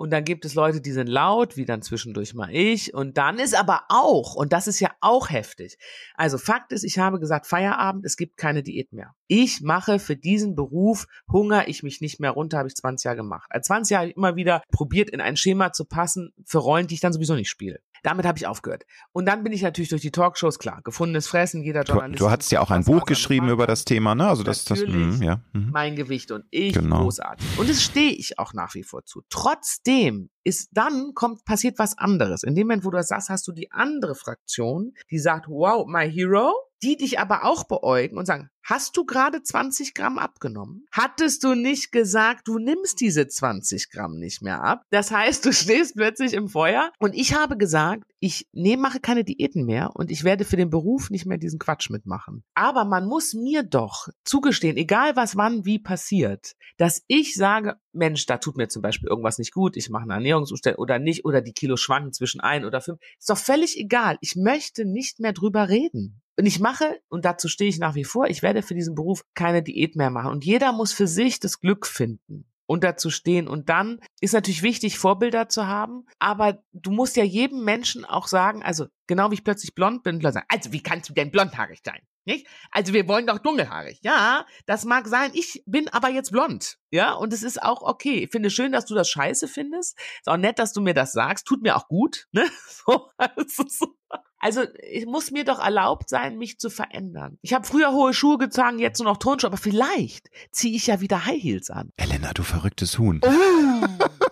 Und dann gibt es Leute, die sind laut, wie dann zwischendurch mal ich. Und dann ist aber auch, und das ist ja auch heftig. Also Fakt ist, ich habe gesagt, Feierabend, es gibt keine Diät mehr. Ich mache für diesen Beruf, hungere ich mich nicht mehr runter, habe ich 20 Jahre gemacht. Als 20 Jahre habe ich immer wieder probiert, in ein Schema zu passen für Rollen, die ich dann sowieso nicht spiele. Damit habe ich aufgehört. Und dann bin ich natürlich durch die Talkshows, klar, gefundenes Fressen, jeder Du, Journalist. du hattest ja auch ein Buch geschrieben über das Thema, ne? Also das, das, mh, ja. mhm. mein Gewicht und ich Genau. großartig. Und das stehe ich auch nach wie vor zu. Trotzdem ist dann kommt passiert was anderes. In dem Moment, wo du das sagst, hast du die andere Fraktion, die sagt, wow, my hero, die dich aber auch beäugen und sagen, hast du gerade 20 Gramm abgenommen? Hattest du nicht gesagt, du nimmst diese 20 Gramm nicht mehr ab? Das heißt, du stehst plötzlich im Feuer und ich habe gesagt, ich nee, mache keine Diäten mehr und ich werde für den Beruf nicht mehr diesen Quatsch mitmachen. Aber man muss mir doch zugestehen, egal was wann wie passiert, dass ich sage, Mensch, da tut mir zum Beispiel irgendwas nicht gut, ich mache eine Ernährungsumstellung oder nicht oder die Kilo schwanken zwischen ein oder fünf. Ist doch völlig egal. Ich möchte nicht mehr drüber reden. Und ich mache, und dazu stehe ich nach wie vor, ich werde für diesen Beruf keine Diät mehr machen. Und jeder muss für sich das Glück finden und dazu stehen. Und dann ist natürlich wichtig, Vorbilder zu haben. Aber du musst ja jedem Menschen auch sagen, also genau wie ich plötzlich blond bin, also wie kannst du denn blondhaarig sein? Nicht? Also wir wollen doch dunkelhaarig. Ja, das mag sein. Ich bin aber jetzt blond. Ja, und es ist auch okay. Ich finde schön, dass du das scheiße findest. Ist auch nett, dass du mir das sagst. Tut mir auch gut. Ne? So, also, so. also es muss mir doch erlaubt sein, mich zu verändern. Ich habe früher hohe Schuhe getragen, jetzt nur noch Turnschuhe, aber vielleicht ziehe ich ja wieder High Heels an. Elena, du verrücktes Huhn. Oh.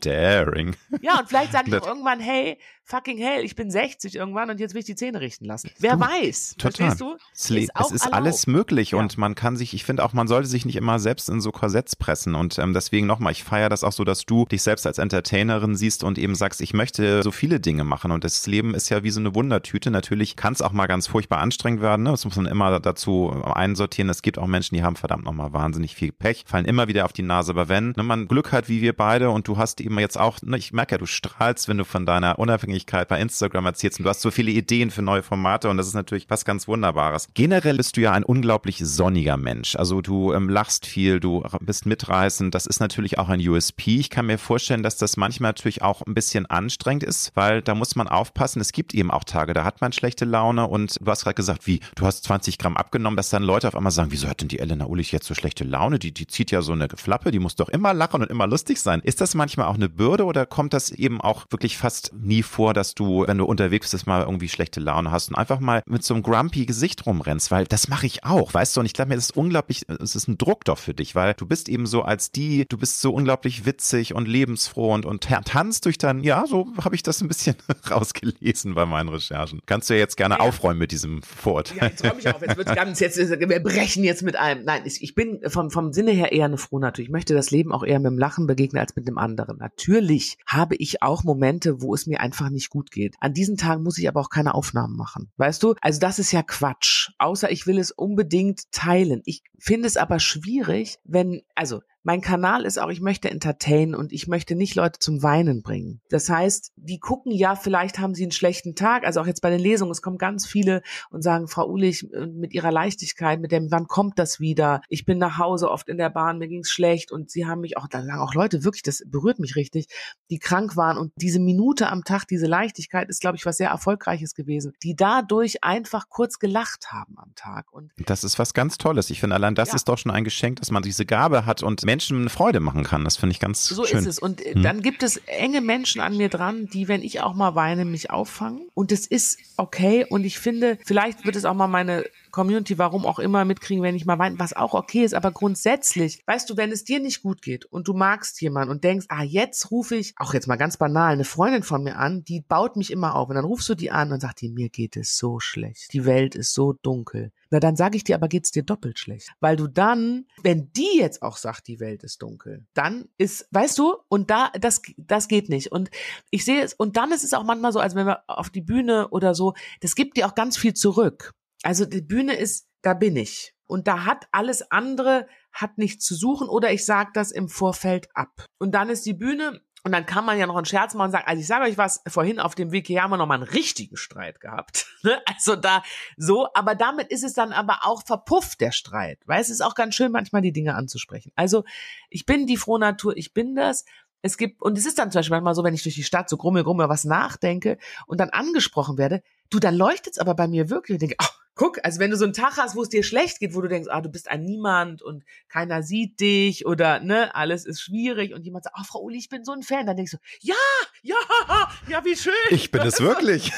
Daring. Ja, und vielleicht sage ich auch irgendwann, hey, fucking hell, ich bin 60 irgendwann und jetzt will ich die Zähne richten lassen. Wer Du, weiß. Total. Verstehst du? Es, le- Ist auch es ist erlaubt. alles möglich Ja. und man kann sich, ich finde auch, man sollte sich nicht immer selbst in so Korsetts pressen und ähm, deswegen nochmal, ich feiere das auch so, dass du dich selbst als Entertainerin siehst und eben sagst, ich möchte so viele Dinge machen und das Leben ist ja wie so eine Wundertüte. Natürlich kann es auch mal ganz furchtbar anstrengend werden, ne? das muss man immer dazu einsortieren. Es gibt auch Menschen, die haben verdammt nochmal wahnsinnig viel Pech, fallen immer wieder auf die Nase, aber wenn ne, man Glück hat wie wir beide und du hast eben eben jetzt auch, ne, ich merke ja, du strahlst, wenn du von deiner Unabhängigkeit bei Instagram erzählst und du hast so viele Ideen für neue Formate und das ist natürlich was ganz Wunderbares. Generell bist du ja ein unglaublich sonniger Mensch. Also du ähm, lachst viel, du bist mitreißend. Das ist natürlich auch ein USP. Ich kann mir vorstellen, dass das manchmal natürlich auch ein bisschen anstrengend ist, weil da muss man aufpassen. Es gibt eben auch Tage, da hat man schlechte Laune und du hast gerade gesagt, wie, du hast 20 Gramm abgenommen, dass dann Leute auf einmal sagen, wieso hat denn die Elena Ulich jetzt so schlechte Laune? Die, die zieht ja so eine Flappe, die muss doch immer lachen und immer lustig sein. Ist das manchmal auch eine Bürde oder kommt das eben auch wirklich fast nie vor, dass du, wenn du unterwegs bist, mal irgendwie schlechte Laune hast und einfach mal mit so einem grumpy Gesicht rumrennst? Weil das mache ich auch, weißt du? Und ich glaube mir, das ist unglaublich, es ist ein Druck doch für dich, weil du bist eben so als die, du bist so unglaublich witzig und lebensfroh und, und tanzt durch dein, ja, so habe ich das ein bisschen rausgelesen bei meinen Recherchen. Kannst du ja jetzt gerne ja, aufräumen mit diesem Vorurteil. Ja, jetzt räume ich auf, jetzt wird's ganz, jetzt, wir brechen jetzt mit allem. Nein, ich, ich bin vom, vom Sinne her eher eine Froh natürlich. Ich möchte das Leben auch eher mit dem Lachen begegnen als mit dem anderen. Natürlich habe ich auch Momente, wo es mir einfach nicht gut geht. An diesen Tagen muss ich aber auch keine Aufnahmen machen. Weißt du? Also das ist ja Quatsch. Außer ich will es unbedingt teilen. Ich finde es aber schwierig, wenn, also mein Kanal ist auch, ich möchte entertainen und ich möchte nicht Leute zum Weinen bringen. Das heißt, die gucken ja, vielleicht haben sie einen schlechten Tag. Also auch jetzt bei den Lesungen, es kommen ganz viele und sagen, Frau Ulich, äh, mit ihrer Leichtigkeit, mit dem, wann kommt das wieder? Ich bin nach Hause oft in der Bahn, mir ging's schlecht und sie haben mich auch, da sagen auch Leute, wirklich, das berührt mich richtig, die krank waren und diese Minute am Tag, diese Leichtigkeit ist, glaube ich, was sehr Erfolgreiches gewesen, die dadurch einfach kurz gelacht haben am Tag. Und das ist was ganz Tolles. Ich finde, allein das ja. ist doch schon ein Geschenk, dass man diese Gabe hat und Menschen Menschen eine Freude machen kann. Das finde ich ganz so schön. So ist es. Und hm. dann gibt es enge Menschen an mir dran, die, wenn ich auch mal weine, mich auffangen. Und es ist okay. Und ich finde, vielleicht wird es auch mal meine Community, warum auch immer, mitkriegen, wenn ich mal weine, was auch okay ist. Aber grundsätzlich, weißt du, wenn es dir nicht gut geht und du magst jemanden und denkst, ah, jetzt rufe ich, auch jetzt mal ganz banal, eine Freundin von mir an, die baut mich immer auf. Und dann rufst du die an und sagst dir, mir geht es so schlecht. Die Welt ist so dunkel. Na, dann sage ich dir, aber geht's dir doppelt schlecht. Weil du dann, wenn die jetzt auch sagt, die Welt ist dunkel, dann ist, weißt du, und da, das, das geht nicht. Und ich sehe es, und dann ist es auch manchmal so, als wenn wir auf die Bühne oder so, das gibt dir auch ganz viel zurück. Also die Bühne ist, da bin ich. Und da hat alles andere, hat nichts zu suchen oder ich sage das im Vorfeld ab. Und dann ist die Bühne und dann kann man ja noch einen Scherz machen und sagen, also ich sage euch was, vorhin auf dem Weg haben wir noch mal einen richtigen Streit gehabt. Ne? also da so, aber damit ist es dann aber auch verpufft, der Streit. Weil es ist auch ganz schön, manchmal die Dinge anzusprechen. Also ich bin die frohe Natur, ich bin das. Es gibt, und es ist dann zum Beispiel manchmal so, wenn ich durch die Stadt so grummel, grummel was nachdenke und dann angesprochen werde, du, dann leuchtet's aber bei mir wirklich. Ich denke, ach, guck, also wenn du so einen Tag hast, wo es dir schlecht geht, wo du denkst, ah, du bist ein Niemand und keiner sieht dich oder ne, alles ist schwierig und jemand sagt, oh, Frau Uli, ich bin so ein Fan, dann denkst du, ja, ja, ja, wie schön. Ich bin es wirklich.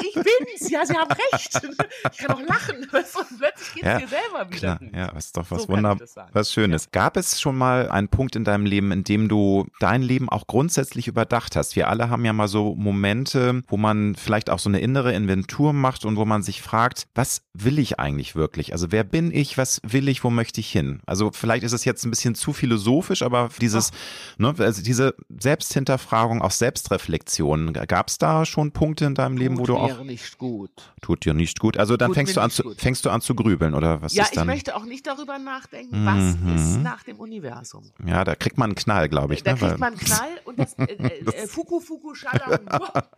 ich bin's, ja, Sie haben recht. Ich kann auch lachen. Und plötzlich geht's ja, dir selber wieder. Klar, ja, das ist doch was so wunderbar, was Schönes. Ja. Gab es schon mal einen Punkt in deinem Leben, in dem du dein Leben auch grundsätzlich überdacht hast? Wir alle haben ja mal so Momente, wo man vielleicht auch so eine innere Inventur macht und wo man sich fragt, was will ich eigentlich wirklich? Also wer bin ich? Was will ich? Wo möchte ich hin? Also vielleicht ist es jetzt ein bisschen zu philosophisch, aber dieses, ne, also diese Selbsthinterfragung, auch Selbstreflexion, gab es da schon Punkte in deinem Leben, tut wo du auch nicht gut. Tut dir nicht gut. Also dann fängst du an zu, fängst du an zu grübeln oder was ja, ist dann? Ja, ich möchte auch nicht darüber nachdenken, was mhm. ist nach dem Universum. Ja, da kriegt man einen Knall, glaube ich. Da ne? kriegt man einen Knall und das, äh, äh, äh Fuku Fuku Shalam.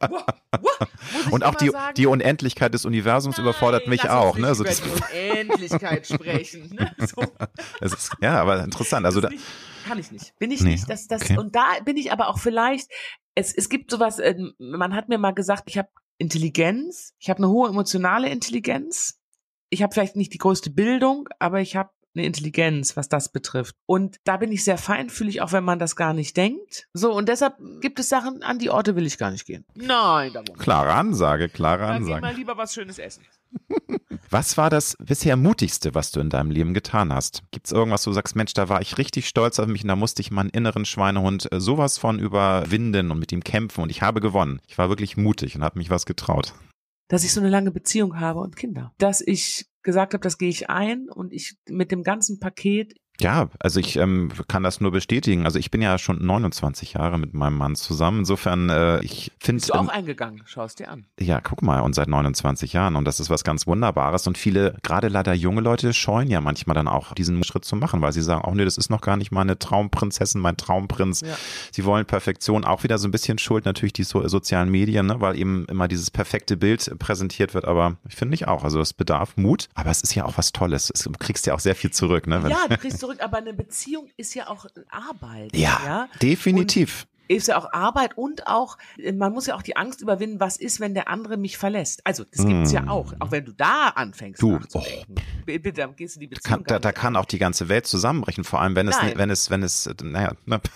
und auch die, die Unendlichkeit des Universums Nein, überfordert mich auch. Ne? Also über die Unendlichkeit sprechen. Ne? So. Ist, ja, aber interessant. Also da, nicht, kann ich nicht. Bin ich nee, nicht. Das, das, okay. Und da bin ich aber auch vielleicht, es, es gibt sowas, äh, man hat mir mal gesagt, ich habe Intelligenz, ich habe eine hohe emotionale Intelligenz. Ich habe vielleicht nicht die größte Bildung, aber ich habe eine Intelligenz, was das betrifft. Und da bin ich sehr feinfühlig, auch wenn man das gar nicht denkt. So, und deshalb gibt es Sachen, an die Orte will ich gar nicht gehen. Nein, da Klare Ansage, klare Ansage. Dann geh mal lieber was Schönes essen. Was war das bisher mutigste, was du in deinem Leben getan hast? Gibt es irgendwas, wo du sagst, Mensch, da war ich richtig stolz auf mich und da musste ich meinen inneren Schweinehund äh, sowas von überwinden und mit ihm kämpfen und ich habe gewonnen. Ich war wirklich mutig und habe mich was getraut. Dass ich so eine lange Beziehung habe und Kinder. Dass ich gesagt habe, das gehe ich ein und ich mit dem ganzen Paket Ja, also ich ähm, kann das nur bestätigen. Also ich bin ja schon 29 Jahre mit meinem Mann zusammen. Insofern, äh, ich finde. Bist du auch ähm, eingegangen? Schau es dir an. Ja, guck mal, und seit 29 Jahren. Und das ist was ganz Wunderbares. Und viele, gerade leider junge Leute, scheuen ja manchmal dann auch diesen Schritt zu machen, weil sie sagen, oh nee, das ist noch gar nicht meine Traumprinzessin, mein Traumprinz. Ja. Sie wollen Perfektion. Auch wieder so ein bisschen Schuld natürlich die so, sozialen Medien, ne? weil eben immer dieses perfekte Bild präsentiert wird. Aber ich finde ich auch. Also es bedarf Mut. Aber es ist ja auch was Tolles. Du kriegst ja auch sehr viel zurück. Ne? ja, du kriegst zurück, aber eine Beziehung ist ja auch Arbeit. Ja, ja? definitiv. Und ist ja auch Arbeit und auch, man muss ja auch die Angst überwinden, was ist, wenn der andere mich verlässt. Also, das gibt's mm. ja auch. Auch wenn du da anfängst du, oh. bitte, dann gehst du die Beziehung. Kann, da, da kann auch die ganze Welt zusammenbrechen, vor allem wenn es, Nein. wenn es, wenn es, naja, ne.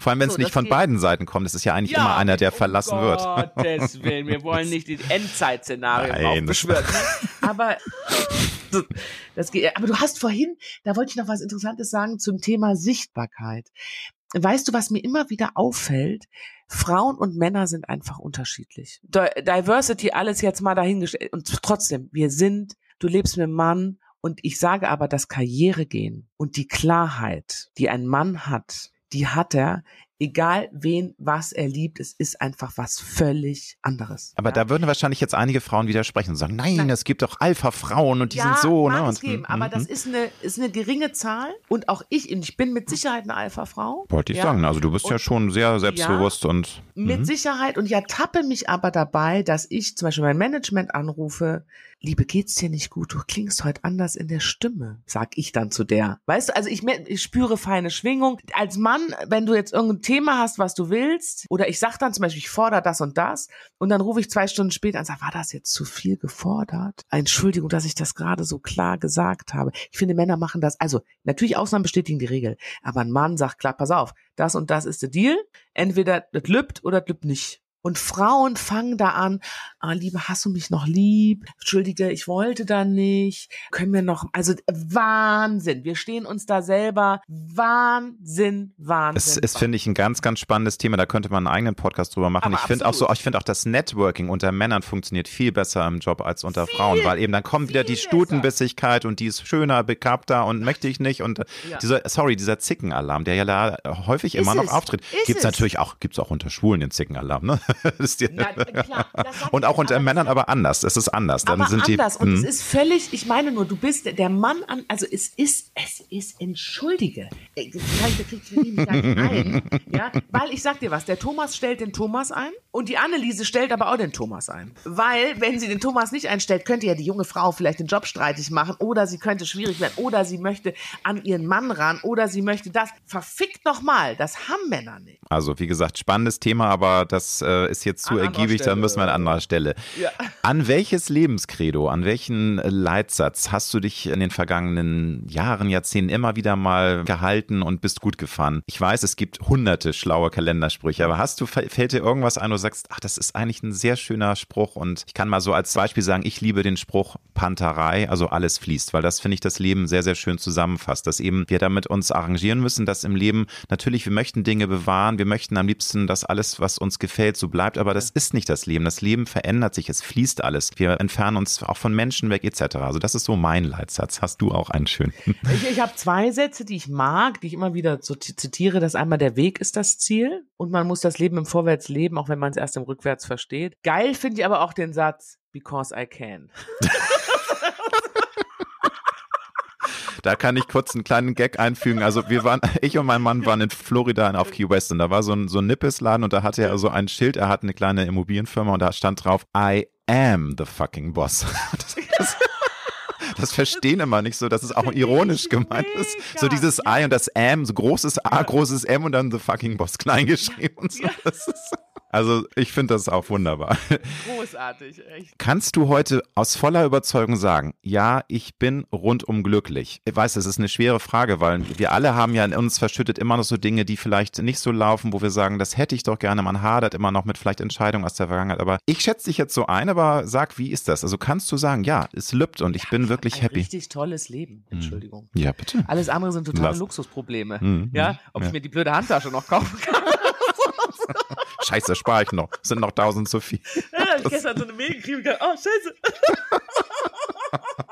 Vor allem, wenn so, es nicht von beiden Seiten kommt. Es ist ja eigentlich ja, immer einer, der verlassen um wird. Gottes Willen, wir wollen nicht die Endzeit-Szenarien beschwören. Aber, das geht, aber du hast vorhin, da wollte ich noch was Interessantes sagen zum Thema Sichtbarkeit. Weißt du, was mir immer wieder auffällt? Frauen und Männer sind einfach unterschiedlich. Diversity, alles jetzt mal dahingestellt. Und trotzdem, wir sind, du lebst mit einem Mann und ich sage aber, das Karrieregehen und die Klarheit, die ein Mann hat, die hat er, egal wen, was er liebt, es ist einfach was völlig anderes. Aber ja? da würden wahrscheinlich jetzt einige Frauen widersprechen und sagen, nein, nein. es gibt doch Alpha-Frauen und die ja, sind so. Ne? Es geben, aber das ist eine, ist eine geringe Zahl und auch ich, ich bin mit Sicherheit eine Alpha-Frau. Wollte ich ja. sagen, also du bist und, ja schon sehr selbstbewusst und. Mit mhm. Sicherheit und ja, tappe mich aber dabei, dass ich zum Beispiel mein Management anrufe, Liebe, geht's dir nicht gut? Du klingst heute anders in der Stimme, sag ich dann zu der. Weißt du, also ich, ich spüre feine Schwingung. Als Mann, wenn du jetzt irgendein Thema hast, was du willst, oder ich sag dann zum Beispiel, ich fordere das und das, und dann rufe ich zwei Stunden später an und sage, war das jetzt zu viel gefordert? Entschuldigung, dass ich das gerade so klar gesagt habe. Ich finde, Männer machen das, also natürlich Ausnahmen bestätigen die Regel, aber ein Mann sagt, klar, pass auf, das und das ist der Deal. Entweder das lübt oder das lübt nicht. Und Frauen fangen da an, ah, Liebe, hast du mich noch lieb? Entschuldige, ich wollte da nicht. Können wir noch, also Wahnsinn. Wir stehen uns da selber. Wahnsinn, Wahnsinn. Es ist, finde ich, ein ganz, ganz spannendes Thema. Da könnte man einen eigenen Podcast drüber machen. Aber ich finde auch so, ich finde auch das Networking unter Männern funktioniert viel besser im Job als unter viel, Frauen, weil eben dann kommt wieder die Stutenbissigkeit und die ist schöner, bekapter und möchte ich nicht. Und ja. dieser, sorry, dieser Zickenalarm, der ja da häufig ist immer noch es? auftritt, gibt es natürlich auch, gibt es auch unter Schwulen den Zickenalarm, ne? Na, klar, und auch unter Männern aber anders. Es ist anders. Dann aber sind anders. Die, und es hm. ist völlig, ich meine nur, du bist der Mann an, also es ist, es ist, entschuldige. Da kriegst du mich gar nicht ein. Ja? Weil ich sag dir was, der Thomas stellt den Thomas ein und die Anneliese stellt aber auch den Thomas ein. Weil, wenn sie den Thomas nicht einstellt, könnte ja die junge Frau vielleicht den Job streitig machen oder sie könnte schwierig werden oder sie möchte an ihren Mann ran oder sie möchte das. Verfickt nochmal, das haben Männer nicht. Also, wie gesagt, spannendes Thema, aber das äh, ist jetzt zu an ergiebig, dann müssen wir an anderer Stelle. Ja. An welches Lebenskredo, an welchen Leitsatz hast du dich in den vergangenen Jahren, Jahrzehnten immer wieder mal gehalten und bist gut gefahren? Ich weiß, es gibt hunderte schlaue Kalendersprüche, aber hast du, fällt dir irgendwas ein, du sagst, ach, das ist eigentlich ein sehr schöner Spruch und ich kann mal so als Beispiel sagen, ich liebe den Spruch Panterei, also alles fließt, weil das finde ich das Leben sehr, sehr schön zusammenfasst, dass eben wir damit uns arrangieren müssen, dass im Leben natürlich wir möchten Dinge bewahren, wir möchten am liebsten, dass alles, was uns gefällt, so bleibt, aber das ist nicht das Leben. Das Leben verändert sich, es fließt alles. Wir entfernen uns auch von Menschen weg etc. Also das ist so mein Leitsatz. Hast du auch einen schönen? Ich, ich habe zwei Sätze, die ich mag, die ich immer wieder so zitiere. Das einmal, der Weg ist das Ziel und man muss das Leben im Vorwärts leben, auch wenn man es erst im Rückwärts versteht. Geil finde ich aber auch den Satz, because I can. Da kann ich kurz einen kleinen Gag einfügen. Also wir waren, ich und mein Mann waren in Florida auf Key West und da war so ein, so ein Nippesladen und da hatte er so ein Schild, er hat eine kleine Immobilienfirma und da stand drauf, I am the fucking boss. Das, das, das verstehen immer nicht so, dass es auch ironisch gemeint ist. So dieses I und das am, so großes A, großes M und dann the fucking boss klein geschrieben und so. Das ist, also ich finde das auch wunderbar. Großartig, echt. Kannst du heute aus voller Überzeugung sagen, ja, ich bin rundum glücklich? Ich weiß, es ist eine schwere Frage, weil wir alle haben ja in uns verschüttet immer noch so Dinge, die vielleicht nicht so laufen, wo wir sagen, das hätte ich doch gerne. Man hadert immer noch mit vielleicht Entscheidungen aus der Vergangenheit. Aber ich schätze dich jetzt so ein, aber sag, wie ist das? Also kannst du sagen, ja, es lübt und ich ja, bin wirklich ein happy. Richtig tolles Leben, hm. Entschuldigung. Ja, bitte. Alles andere sind totale Lass. Luxusprobleme. Mhm. Ja, ob ja. ich mir die blöde Handtasche noch kaufen kann. Scheiße, spare ich noch. Sind noch tausend zu viel. Ja, ich gestern so eine Mail gekriegt. Oh, scheiße.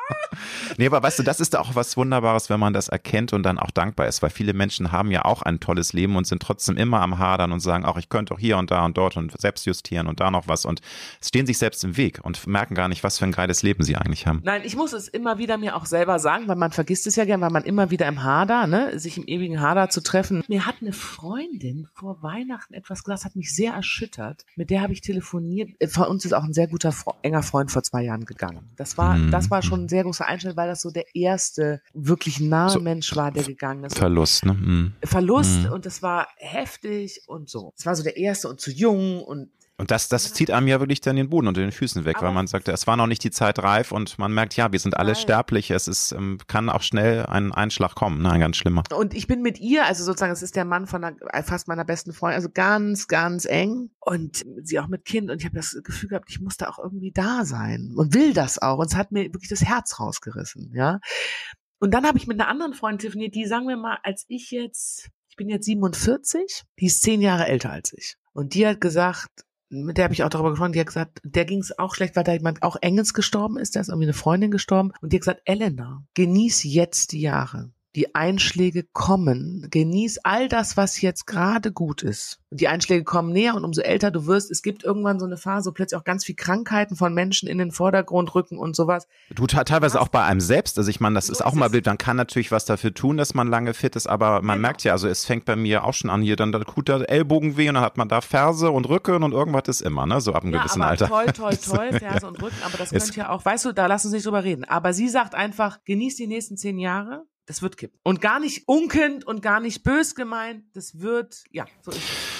Nee, aber weißt du, das ist auch was Wunderbares, wenn man das erkennt und dann auch dankbar ist, weil viele Menschen haben ja auch ein tolles Leben und sind trotzdem immer am Hadern und sagen, auch ich könnte auch hier und da und dort und selbst justieren und da noch was und stehen sich selbst im Weg und merken gar nicht, was für ein geiles Leben sie eigentlich haben. Nein, ich muss es immer wieder mir auch selber sagen, weil man vergisst es ja gern, weil man immer wieder im Hader, ne, sich im ewigen Hader zu treffen. Mir hat eine Freundin vor Weihnachten etwas gesagt, hat mich sehr erschüttert. Mit der habe ich telefoniert. Äh, uns ist auch ein sehr guter, enger Freund vor zwei Jahren gegangen. Das war, mhm. das war schon ein sehr großer Einschnitt, weil das so der erste wirklich nahe so, Mensch war, der gegangen ist. Verlust, ne? Mhm. Verlust mhm. und das war heftig und so. Es war so der erste und zu jung und und das, das zieht einem ja wirklich dann den Boden unter den Füßen weg, Aber weil man sagt, es war noch nicht die Zeit reif und man merkt, ja, wir sind alle Nein. sterblich. Es ist, ähm, kann auch schnell ein Einschlag kommen, ne, ein ganz schlimmer. Und ich bin mit ihr, also sozusagen, es ist der Mann von einer, fast meiner besten Freundin, also ganz, ganz eng und sie auch mit Kind und ich habe das Gefühl gehabt, ich muss da auch irgendwie da sein und will das auch. Und es hat mir wirklich das Herz rausgerissen, ja. Und dann habe ich mit einer anderen Freundin telefoniert, die sagen wir mal, als ich jetzt, ich bin jetzt 47, die ist zehn Jahre älter als ich. Und die hat gesagt, mit der habe ich auch darüber gesprochen, die hat gesagt, der ging es auch schlecht, weil da jemand auch enges gestorben ist, da ist irgendwie eine Freundin gestorben und die hat gesagt, Elena, genieß jetzt die Jahre die Einschläge kommen. Genieß all das, was jetzt gerade gut ist. Die Einschläge kommen näher und umso älter du wirst, es gibt irgendwann so eine Phase, wo plötzlich auch ganz viel Krankheiten von Menschen in den Vordergrund rücken und sowas. Du teilweise auch bei einem selbst. Also ich meine, das so ist auch mal blöd. Man kann natürlich was dafür tun, dass man lange fit ist, aber man genau. merkt ja, also es fängt bei mir auch schon an, hier dann da tut der Ellbogen weh und dann hat man da Ferse und Rücken und irgendwas ist immer, ne? So ab einem ja, gewissen aber Alter. Toll, toll, toll, Ferse und Rücken, aber das könnte ja auch, weißt du, da lassen Sie sich drüber reden. Aber sie sagt einfach, genieß die nächsten zehn Jahre das wird kippen. Und gar nicht unkend und gar nicht bös gemeint. Das wird, ja, so ist es.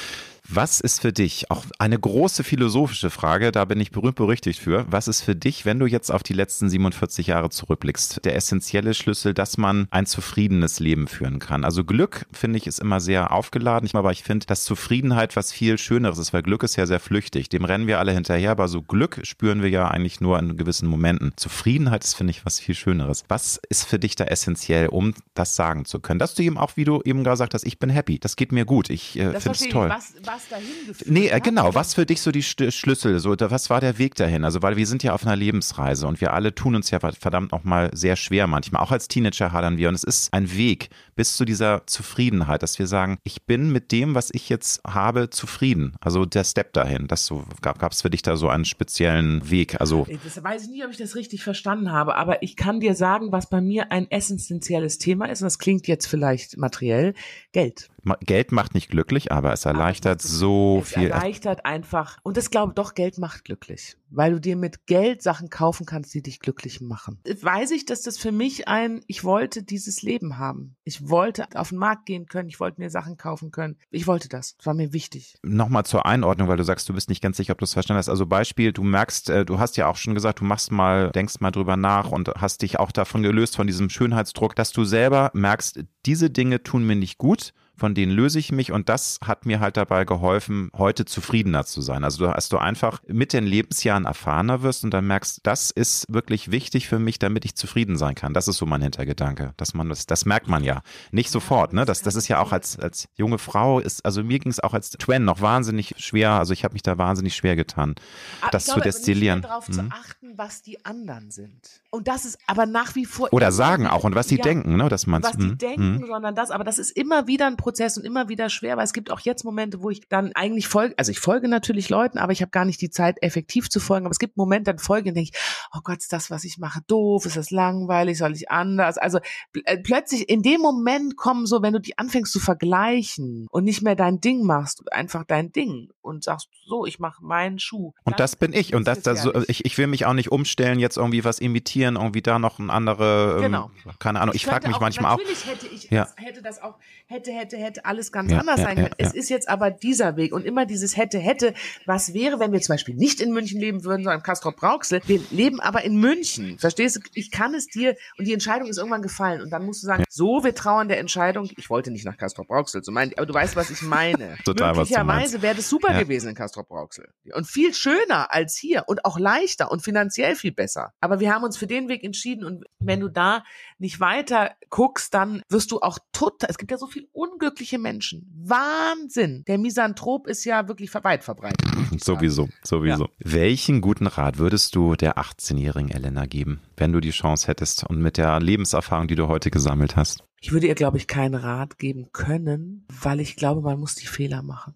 Was ist für dich, auch eine große philosophische Frage, da bin ich berühmt berüchtigt für, was ist für dich, wenn du jetzt auf die letzten 47 Jahre zurückblickst, der essentielle Schlüssel, dass man ein zufriedenes Leben führen kann? Also Glück, finde ich, ist immer sehr aufgeladen, aber ich finde, dass Zufriedenheit was viel Schöneres ist, weil Glück ist ja sehr flüchtig. Dem rennen wir alle hinterher, aber so Glück spüren wir ja eigentlich nur in gewissen Momenten. Zufriedenheit ist, finde ich, was viel Schöneres. Was ist für dich da essentiell, um das sagen zu können? Dass du eben auch, wie du eben gesagt hast, ich bin happy, das geht mir gut, ich äh, finde es toll. Was, was was dahin geführt Nee, äh, genau. Was für dich so die Schlüssel? So, was war der Weg dahin? Also, weil wir sind ja auf einer Lebensreise und wir alle tun uns ja verdammt noch mal sehr schwer manchmal. Auch als Teenager hadern wir und es ist ein Weg bis zu dieser Zufriedenheit, dass wir sagen, ich bin mit dem, was ich jetzt habe, zufrieden. Also der Step dahin. Das so, gab es für dich da so einen speziellen Weg? Also das weiß ich nicht, ob ich das richtig verstanden habe, aber ich kann dir sagen, was bei mir ein essentielles Thema ist. Und das klingt jetzt vielleicht materiell: Geld. Geld macht nicht glücklich, aber es erleichtert aber so es viel. Es erleichtert einfach. Und das glaube doch, Geld macht glücklich. Weil du dir mit Geld Sachen kaufen kannst, die dich glücklich machen. Weiß ich, dass das für mich ein, ich wollte dieses Leben haben. Ich wollte auf den Markt gehen können. Ich wollte mir Sachen kaufen können. Ich wollte das. Das war mir wichtig. Nochmal zur Einordnung, weil du sagst, du bist nicht ganz sicher, ob du es verstanden hast. Also Beispiel, du merkst, äh, du hast ja auch schon gesagt, du machst mal, denkst mal drüber nach und hast dich auch davon gelöst, von diesem Schönheitsdruck, dass du selber merkst, diese Dinge tun mir nicht gut von denen löse ich mich und das hat mir halt dabei geholfen, heute zufriedener zu sein. Also dass du einfach mit den Lebensjahren erfahrener wirst und dann merkst, das ist wirklich wichtig für mich, damit ich zufrieden sein kann. Das ist so mein Hintergedanke, dass man das, das merkt man ja nicht sofort. Ne? Das, das ist ja auch als, als junge Frau ist, also mir ging es auch als Twen noch wahnsinnig schwer. Also ich habe mich da wahnsinnig schwer getan, aber das glaube, zu destillieren. Nicht darauf hm. zu mhm. achten, was die anderen sind. Und das ist aber nach wie vor. Oder sagen auch und was sie ja, denken, ne? Dass man was die hm. denken, hm. sondern das. Aber das ist immer wieder ein Prozess und immer wieder schwer, weil es gibt auch jetzt Momente, wo ich dann eigentlich folge, also ich folge natürlich Leuten, aber ich habe gar nicht die Zeit, effektiv zu folgen. Aber es gibt Momente, dann folge und denke ich, oh Gott, ist das, was ich mache, doof, ist das langweilig, soll ich anders? Also äh, plötzlich in dem Moment kommen so, wenn du die anfängst zu vergleichen und nicht mehr dein Ding machst, einfach dein Ding und sagst, so, ich mache meinen Schuh. Und das bin ich. Und das, das so, ich, ich will mich auch nicht umstellen, jetzt irgendwie was imitieren, irgendwie da noch ein andere, ähm, genau. ähm, keine Ahnung. Ich, ich frage mich auch, manchmal auch. Natürlich hätte ich, ja. hätte das auch, hätte, hätte, hätte alles ganz ja, anders ja, sein können. Es ist jetzt aber dieser Weg und immer dieses hätte, hätte. Was wäre, wenn wir zum Beispiel nicht in München leben würden, sondern in Castrop Brauxel? Wir leben aber in München. Verstehst du? Ich kann es dir und die Entscheidung ist irgendwann gefallen und dann musst du sagen, so, wir trauern der Entscheidung. Ich wollte nicht nach Castrop Brauxel zu meinen, aber du weißt, was ich meine. Total, Möglicherweise wäre das super gewesen in Castrop Brauxel und viel schöner als hier und auch leichter und finanziell viel besser. Aber wir haben uns für den Weg entschieden und wenn du da nicht weiter guckst, dann wirst du auch total, es gibt ja so viele unglückliche Menschen. Wahnsinn. Der Misanthrop ist ja wirklich weit verbreitet. Sowieso, sowieso. Ja. Welchen guten Rat würdest du der 18 16-jährigen Elena geben, wenn du die Chance hättest und mit der Lebenserfahrung, die du heute gesammelt hast? Ich würde ihr, glaube ich, keinen Rat geben können, weil ich glaube, man muss die Fehler machen.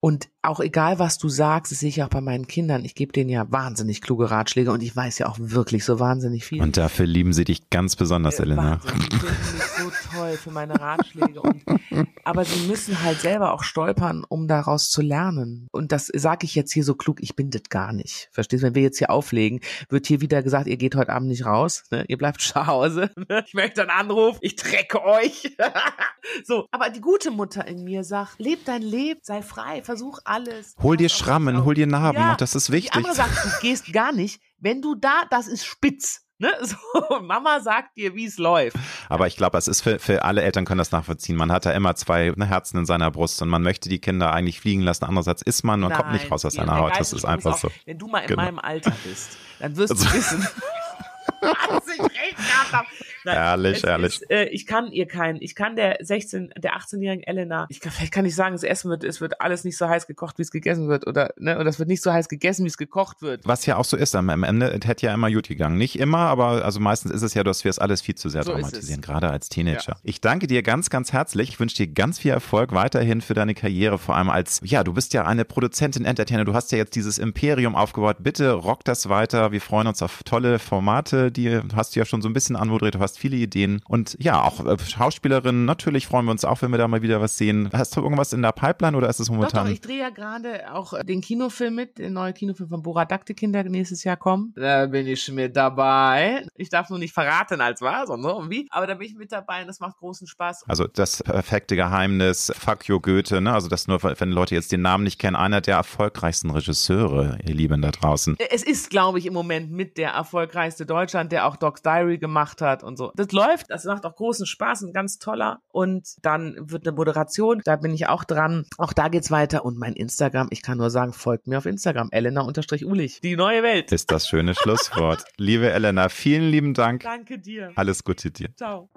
Und auch egal, was du sagst, das sehe ich auch bei meinen Kindern. Ich gebe denen ja wahnsinnig kluge Ratschläge und ich weiß ja auch wirklich so wahnsinnig viel. Und dafür lieben sie dich ganz besonders, Äh, Elena. Wahnsinn. Die finden mich so toll für meine Ratschläge. Und, aber sie müssen halt selber auch stolpern, um daraus zu lernen. Und das sage ich jetzt hier so klug, ich bin das gar nicht. Verstehst du? Wenn wir jetzt hier auflegen, wird hier wieder gesagt, ihr geht heute Abend nicht raus, ne? ihr bleibt zu Hause. Ne? Ich möchte einen Anruf, ich trecke euch. so, aber die gute Mutter in mir sagt, leb dein Leben, sei frei, versuch alles. Hol dir Schrammen, hol dir Narben, Ja, das ist Die wichtig. andere sagt, du gehst gar nicht. Wenn du da, das ist spitz. Ne? So, Mama sagt dir, wie es läuft. Aber ich glaube, es ist für, für alle Eltern können das nachvollziehen. Man hat da immer zwei ne, Herzen in seiner Brust und man möchte die Kinder eigentlich fliegen lassen. Andererseits ist man und kommt nicht raus aus Nein, seiner Haut. Das ist einfach auch, so. Wenn du mal in Genau. meinem Alter bist, dann wirst du Also- wissen, dass ich recht gehabt habe. Nein, Ehrlich, ehrlich. Ist, äh, ich kann ihr keinen, ich kann der 16, der 18-jährigen Elena, ich kann, vielleicht kann ich sagen, das Essen wird, es wird alles nicht so heiß gekocht, wie es gegessen wird, oder, ne, oder es wird nicht so heiß gegessen, wie es gekocht wird. Was ja auch so ist, am Ende es hätte ja immer gut gegangen. Nicht immer, aber also meistens ist es ja, dass wir es alles viel zu sehr So es. gerade als Teenager. Ich danke dir ganz, ganz herzlich. Ich wünsche dir ganz viel Erfolg weiterhin für deine Karriere, vor allem als, ja, du bist ja eine Produzentin, Entertainer, du hast ja jetzt dieses Imperium aufgebaut. Bitte rock das weiter. Wir freuen uns auf tolle Formate, die hast du ja schon so ein bisschen anmoderiert, du hast viele Ideen. Und ja, auch äh, Schauspielerin, natürlich freuen wir uns auch, wenn wir da mal wieder was sehen. Hast du irgendwas in der Pipeline oder ist es Doch, momentan? doch, ich drehe ja gerade auch äh, den Kinofilm mit, den neuen Kinofilm von Bora Daktekin, der nächstes Jahr kommt. Da bin ich mit dabei. Ich darf nur nicht verraten, als was und so und wie, aber da bin ich mit dabei und das macht großen Spaß. Also das perfekte Geheimnis, Fuck you Goethe, ne? Also das nur, wenn Leute jetzt den Namen nicht kennen, einer der erfolgreichsten Regisseure, ihr Lieben da draußen. Es ist, glaube ich, im Moment mit der erfolgreichste Deutschland, der auch Doc's Diary gemacht hat und so. Das läuft, das macht auch großen Spaß, ein ganz toller. Und dann wird eine Moderation, da bin ich auch dran. Auch da geht's weiter. Und mein Instagram, ich kann nur sagen, folgt mir auf Instagram, Elena-Ulich. Die neue Welt. Ist das schöne Schlusswort. Liebe Elena, vielen lieben Dank. Danke dir. Alles Gute dir. Ciao.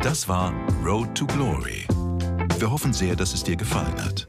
Das war Road to Glory. Wir hoffen sehr, dass es dir gefallen hat.